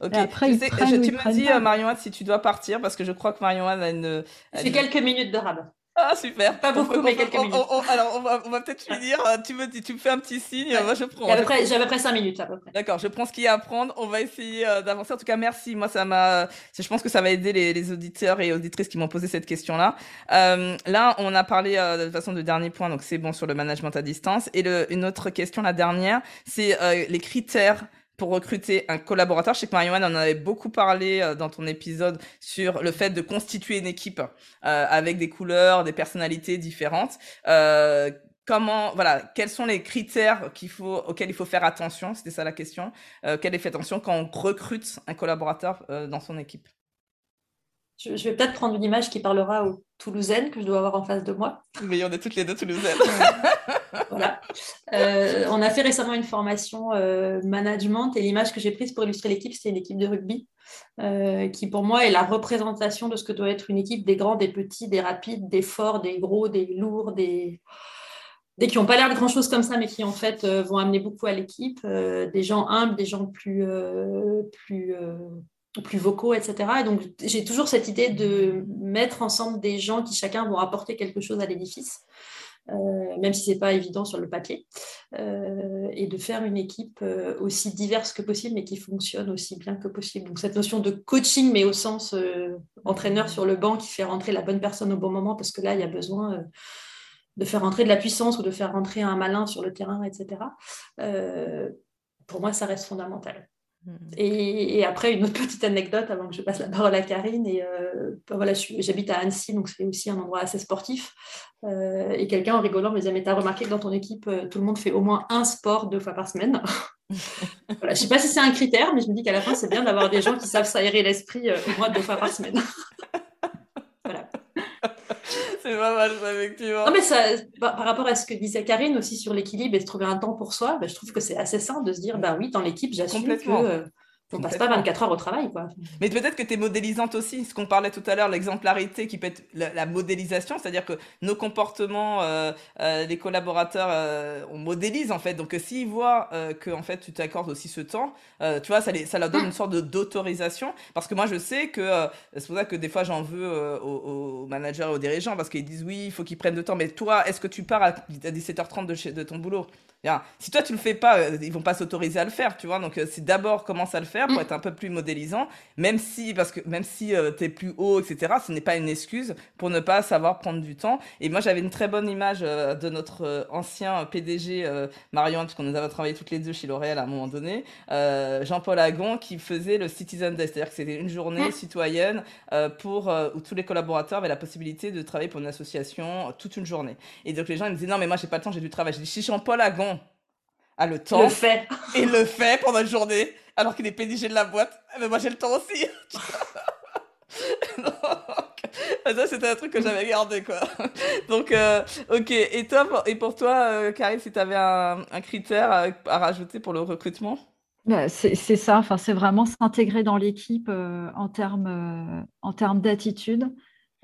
Ok, après, tu, tu me dis, Marion, si tu dois partir, parce que je crois que Marion a une. J'ai quelques minutes de rab. Ah, super. Pas beaucoup, mais quelques minutes. alors, on va, on va peut-être finir. Tu me, tu me fais un petit signe. Moi, je prends. J'ai à peu près 5 minutes, à peu près. D'accord, je prends ce qu'il y a à prendre. On va essayer euh, d'avancer. En tout cas, merci. Moi, ça m'a. Je pense que ça va aider les, les auditeurs et auditrices qui m'ont posé cette question-là. Euh, là, on a parlé euh, de façon de dernier point, donc c'est bon sur le management à distance. Et le, une autre question, la dernière, c'est euh, les critères pour recruter un collaborateur. Je sais que Marianne en avait beaucoup parlé euh, dans ton épisode sur le fait de constituer une équipe euh, avec des couleurs, des personnalités différentes. Euh, comment, voilà, quels sont les critères qu'il faut, auxquels il faut faire attention? C'était ça la question. Est fait attention quand on recrute un collaborateur dans son équipe? Je, vais peut-être prendre une image qui parlera Toulousaines que je dois avoir en face de moi. Mais on est toutes les deux Toulousaines. voilà. Euh, on a fait récemment une formation euh, management et l'image que j'ai prise pour illustrer l'équipe, c'était une équipe de rugby euh, qui pour moi est la représentation de ce que doit être une équipe des grands, des petits, des rapides, des forts, des gros, des lourds, des des qui n'ont pas l'air de grand chose comme ça, mais qui en fait vont amener beaucoup à l'équipe, des gens humbles, des gens plus, plus plus vocaux, etc. Et donc, j'ai toujours cette idée de mettre ensemble des gens qui chacun vont apporter quelque chose à l'édifice, euh, même si ce n'est pas évident sur le papier, euh, et de faire une équipe euh, aussi diverse que possible, mais qui fonctionne aussi bien que possible. Donc, cette notion de coaching, mais au sens entraîneur sur le banc qui fait rentrer la bonne personne au bon moment, parce que là, il y a besoin de faire rentrer de la puissance ou de faire rentrer un malin sur le terrain, etc. pour moi, ça reste fondamental. Et, après, une autre petite anecdote avant que je passe la parole à Karine. Et, euh, bah voilà, j'habite à Annecy, donc c'est aussi un endroit assez sportif. Euh, et quelqu'un en rigolant me disait Mais tu as remarqué que dans ton équipe, euh, tout le monde fait au moins un sport deux fois par semaine? Voilà, Je ne sais pas si c'est un critère, mais je me dis qu'à la fin, c'est bien d'avoir des gens qui savent s'aérer l'esprit au moins deux fois par semaine. C'est pas mal, effectivement. Non, mais ça, par, rapport à ce que disait Karine aussi sur l'équilibre et se trouver un temps pour soi, bah, je trouve que c'est assez sain de se dire, bah oui, dans l'équipe, j'assume que euh, on passe pas 24 heures au travail, quoi. Mais peut-être que tu es modélisante aussi, ce qu'on parlait tout à l'heure, l'exemplarité qui peut être la, modélisation, c'est-à-dire que nos comportements, euh, euh, les collaborateurs, euh, on modélise en fait. Donc s'ils voient que en fait tu t'accordes aussi ce temps, tu vois, ça, les, ça leur donne une sorte d'autorisation. Parce que moi je sais que c'est pour ça que des fois j'en veux aux, managers et aux dirigeants parce qu'ils disent oui, il faut qu'ils prennent le temps. Mais toi, est-ce que tu pars à 17h30 de, chez, de ton boulot? Si toi tu le fais pas, ils vont pas s'autoriser à le faire, tu vois. Donc c'est d'abord commence à le faire pour mm. être un peu plus modélisant, même si parce que même si euh, tu es plus haut, etc. Ce n'est pas une excuse pour ne pas savoir prendre du temps. Et moi j'avais une très bonne image de notre ancien PDG Marion, parce qu'on nous avait travaillé toutes les deux chez L'Oréal à un moment donné, Jean-Paul Agon, qui faisait le Citizen Day, c'est-à-dire que c'était une journée mm. citoyenne pour où tous les collaborateurs avaient la possibilité de travailler pour une association toute une journée. Et donc les gens ils me disaient non mais moi j'ai pas le temps, j'ai du travail. J'ai dit si Jean-Paul Agon a le temps. Le fait. Et le fait pendant une journée, alors qu'il est PDG de la boîte. Mais eh ben, moi, j'ai le temps aussi. ça, c'était un truc que j'avais gardé, quoi. Donc, euh, ok. Et, toi, et pour toi, euh, Karine, si tu avais un, critère à, rajouter pour le recrutement? Bah, c'est ça, enfin, c'est vraiment s'intégrer dans l'équipe euh, en termes en termes d'attitude.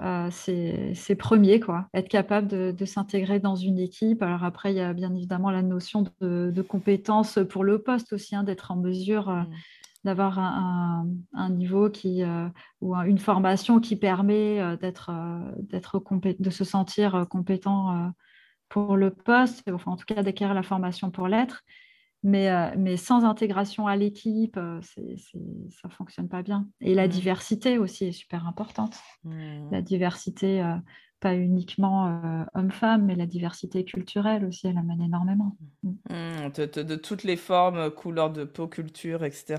Euh, c'est premier, quoi. Être capable de, s'intégrer dans une équipe. Alors après, il y a bien évidemment la notion de, de compétence pour le poste aussi, hein, d'être en mesure euh, mm. d'avoir un, niveau qui, euh, ou une formation qui permet d'être, de se sentir compétent pour le poste, enfin en tout cas d'acquérir la formation pour l'être. Mais, euh, mais sans intégration à l'équipe, euh, ça ne fonctionne pas bien. Et la mmh. diversité aussi est super importante. Mmh. La diversité, euh, pas uniquement homme-femme, mais la diversité culturelle aussi, elle amène énormément. Mmh. De, toutes les formes, couleurs de peau, culture, etc.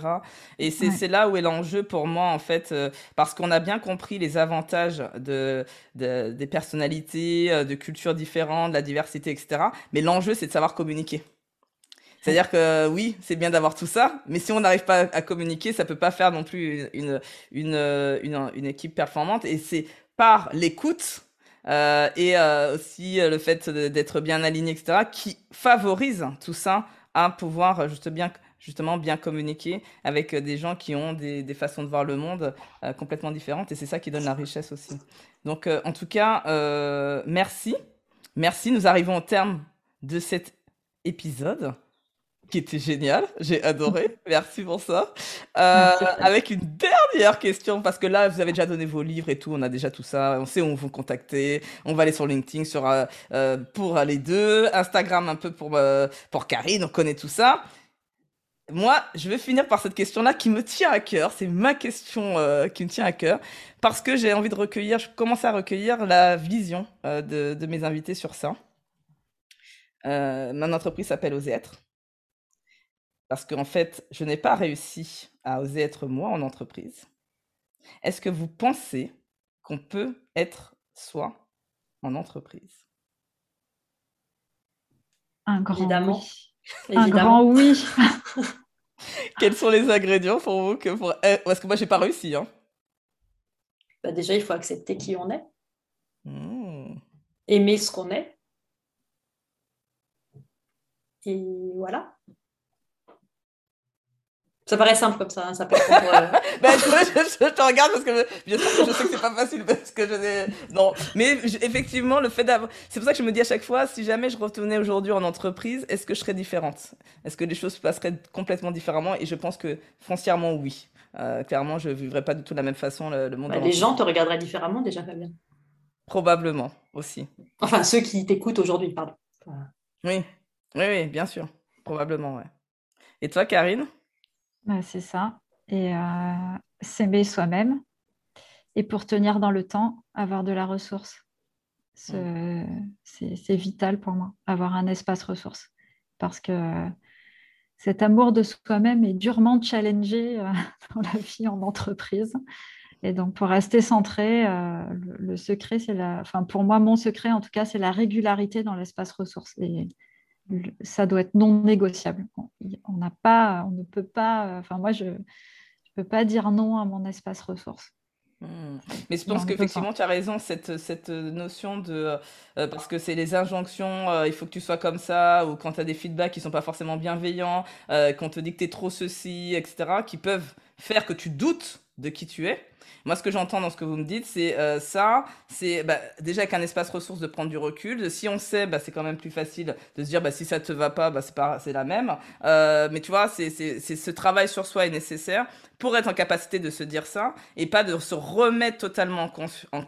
Et c'est là où est l'enjeu pour moi, en fait, parce qu'on a bien compris les avantages de, des personnalités, de cultures différentes, de la diversité, etc. Mais l'enjeu, c'est de savoir communiquer. C'est-à-dire que oui, c'est bien d'avoir tout ça, mais si on n'arrive pas à communiquer, ça peut pas faire non plus une, une, une, une équipe performante. Et c'est par l'écoute euh, et euh, aussi le fait d'être bien aligné, etc., qui favorise tout ça à pouvoir juste bien, justement bien communiquer avec des gens qui ont des, des façons de voir le monde euh, complètement différentes. Et c'est ça qui donne la richesse aussi. Donc, en tout cas, merci. Merci. Nous arrivons au terme de cet épisode qui était génial. J'ai adoré. Merci pour ça. Euh, avec une dernière question, parce que là, vous avez déjà donné vos livres et tout. On a déjà tout ça. On sait où on vous contacter. On va aller sur LinkedIn sur, euh, euh pour les deux. Instagram un peu pour, euh, pour Karine. On connaît tout ça. Moi, je vais finir par cette question-là qui me tient à cœur. C'est ma question qui me tient à cœur. Parce que j'ai envie de recueillir, je commence à recueillir la vision de, de, mes invités sur ça. mon entreprise s'appelle Oser être. Parce qu'en fait, je n'ai pas réussi à oser être moi en entreprise. Est-ce que vous pensez qu'on peut être soi en entreprise? Un grand oui. Un grand oui. Quels sont les ingrédients pour vous que pour... Eh, parce que moi, j'ai pas réussi. Hein. Bah déjà, il faut accepter qui on est. Mmh. Aimer ce qu'on est. Et voilà. Ça paraît simple comme ça, hein, ça peut être euh, ben, je, te regarde parce que bien sûr que je sais que c'est pas facile parce que je non, mais effectivement le fait d'avoir, c'est pour ça que je me dis à chaque fois, si jamais je retournais aujourd'hui en entreprise, est-ce que je serais différente? Est-ce que les choses se passeraient complètement différemment? Et je pense que foncièrement oui. Euh, clairement, je vivrais pas du tout de la même façon le, monde. Bah, les gens te regarderaient différemment déjà, Fabien. Probablement aussi. Enfin, ceux qui t'écoutent aujourd'hui, pardon. Oui, oui, oui, bien sûr, probablement, ouais. Et toi, Karine? Bah, c'est ça. Et euh, s'aimer soi-même. Et pour tenir dans le temps, avoir de la ressource. C'est vital pour moi, avoir un espace ressource. Parce que cet amour de soi-même est durement challengé dans la vie en entreprise. Et donc, pour rester centré, le, secret, c'est la. Enfin, pour moi, mon secret, en tout cas, c'est la régularité dans l'espace ressources. Et ça doit être non négociable. On n'a pas, on ne peut pas. Enfin, moi, je ne peux pas dire non à mon espace ressources. Hmm. Mais je pense qu'effectivement, tu as raison, cette, cette notion de. Euh, euh, parce que c'est les injonctions, euh, il faut que tu sois comme ça, ou quand tu as des feedbacks qui sont pas forcément bienveillants, qu'on te dit que tu es trop ceci, etc., qui peuvent faire que tu doutes de qui tu es. Moi, ce que j'entends dans ce que vous me dites, c'est euh, ça, c'est bah, déjà avec un espace ressource de prendre du recul. Si on sait, bah, c'est quand même plus facile de se dire, bah, si ça te va pas, bah, c'est la même. Euh, mais tu vois, c'est, c'est, ce travail sur soi est nécessaire pour être en capacité de se dire ça et pas de se remettre totalement en, en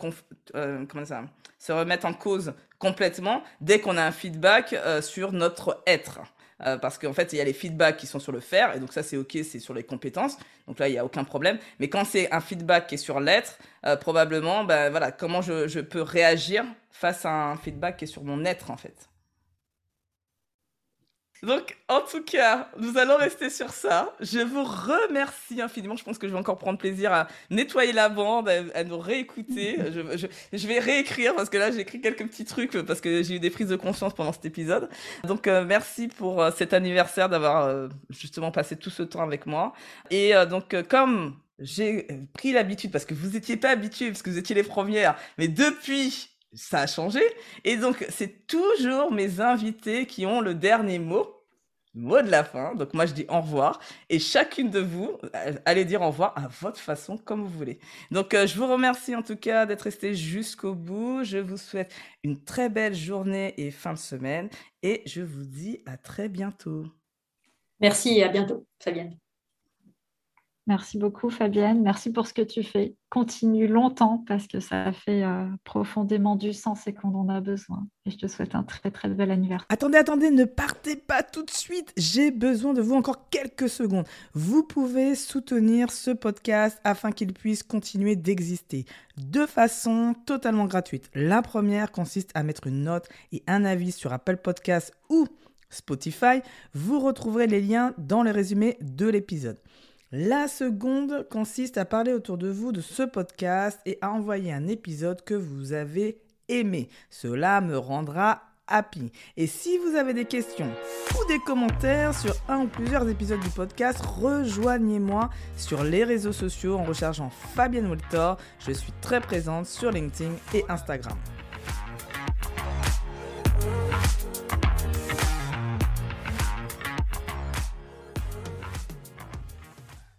euh, comment ça, se remettre en cause complètement dès qu'on a un feedback sur notre être. Euh, parce qu'en fait, il y a les feedbacks qui sont sur le faire, et donc ça, c'est OK, c'est sur les compétences. Donc là, il n'y a aucun problème. Mais quand c'est un feedback qui est sur l'être, euh, probablement, ben voilà, comment je, je peux réagir face à un feedback qui est sur mon être, en fait. Donc, en tout cas, nous allons rester sur ça. Je vous remercie infiniment. Je pense que je vais encore prendre plaisir à nettoyer la bande, à, nous réécouter. Je, vais réécrire parce que là, j'ai écrit quelques petits trucs parce que j'ai eu des prises de conscience pendant cet épisode. Donc, euh, merci pour euh, cet anniversaire d'avoir euh, justement passé tout ce temps avec moi. Et donc, comme j'ai pris l'habitude, parce que vous n'étiez pas habitués, parce que vous étiez les premières, mais depuis ça a changé. Et donc, c'est toujours mes invités qui ont le dernier mot, mot de la fin. Donc, moi, je dis au revoir. Et chacune de vous, euh, allez dire au revoir à votre façon, comme vous voulez. Donc, euh, je vous remercie en tout cas d'être resté jusqu'au bout. Je vous souhaite une très belle journée et fin de semaine. Et je vous dis à très bientôt. Merci et à bientôt, Fabienne. Merci beaucoup, Fabienne. Merci pour ce que tu fais. Continue longtemps parce que ça fait euh, profondément du sens et qu'on en a besoin. Et je te souhaite un très, très bel anniversaire. Attendez, attendez, ne partez pas tout de suite. J'ai besoin de vous encore quelques secondes. Vous pouvez soutenir ce podcast afin qu'il puisse continuer d'exister de façon totalement gratuite. La première consiste à mettre une note et un avis sur Apple Podcasts ou Spotify. Vous retrouverez les liens dans le résumé de l'épisode. La seconde consiste à parler autour de vous de ce podcast et à envoyer un épisode que vous avez aimé. Cela me rendra happy. Et si vous avez des questions ou des commentaires sur un ou plusieurs épisodes du podcast, rejoignez-moi sur les réseaux sociaux en recherchant Fabienne Woltor. Je suis très présente sur LinkedIn et Instagram.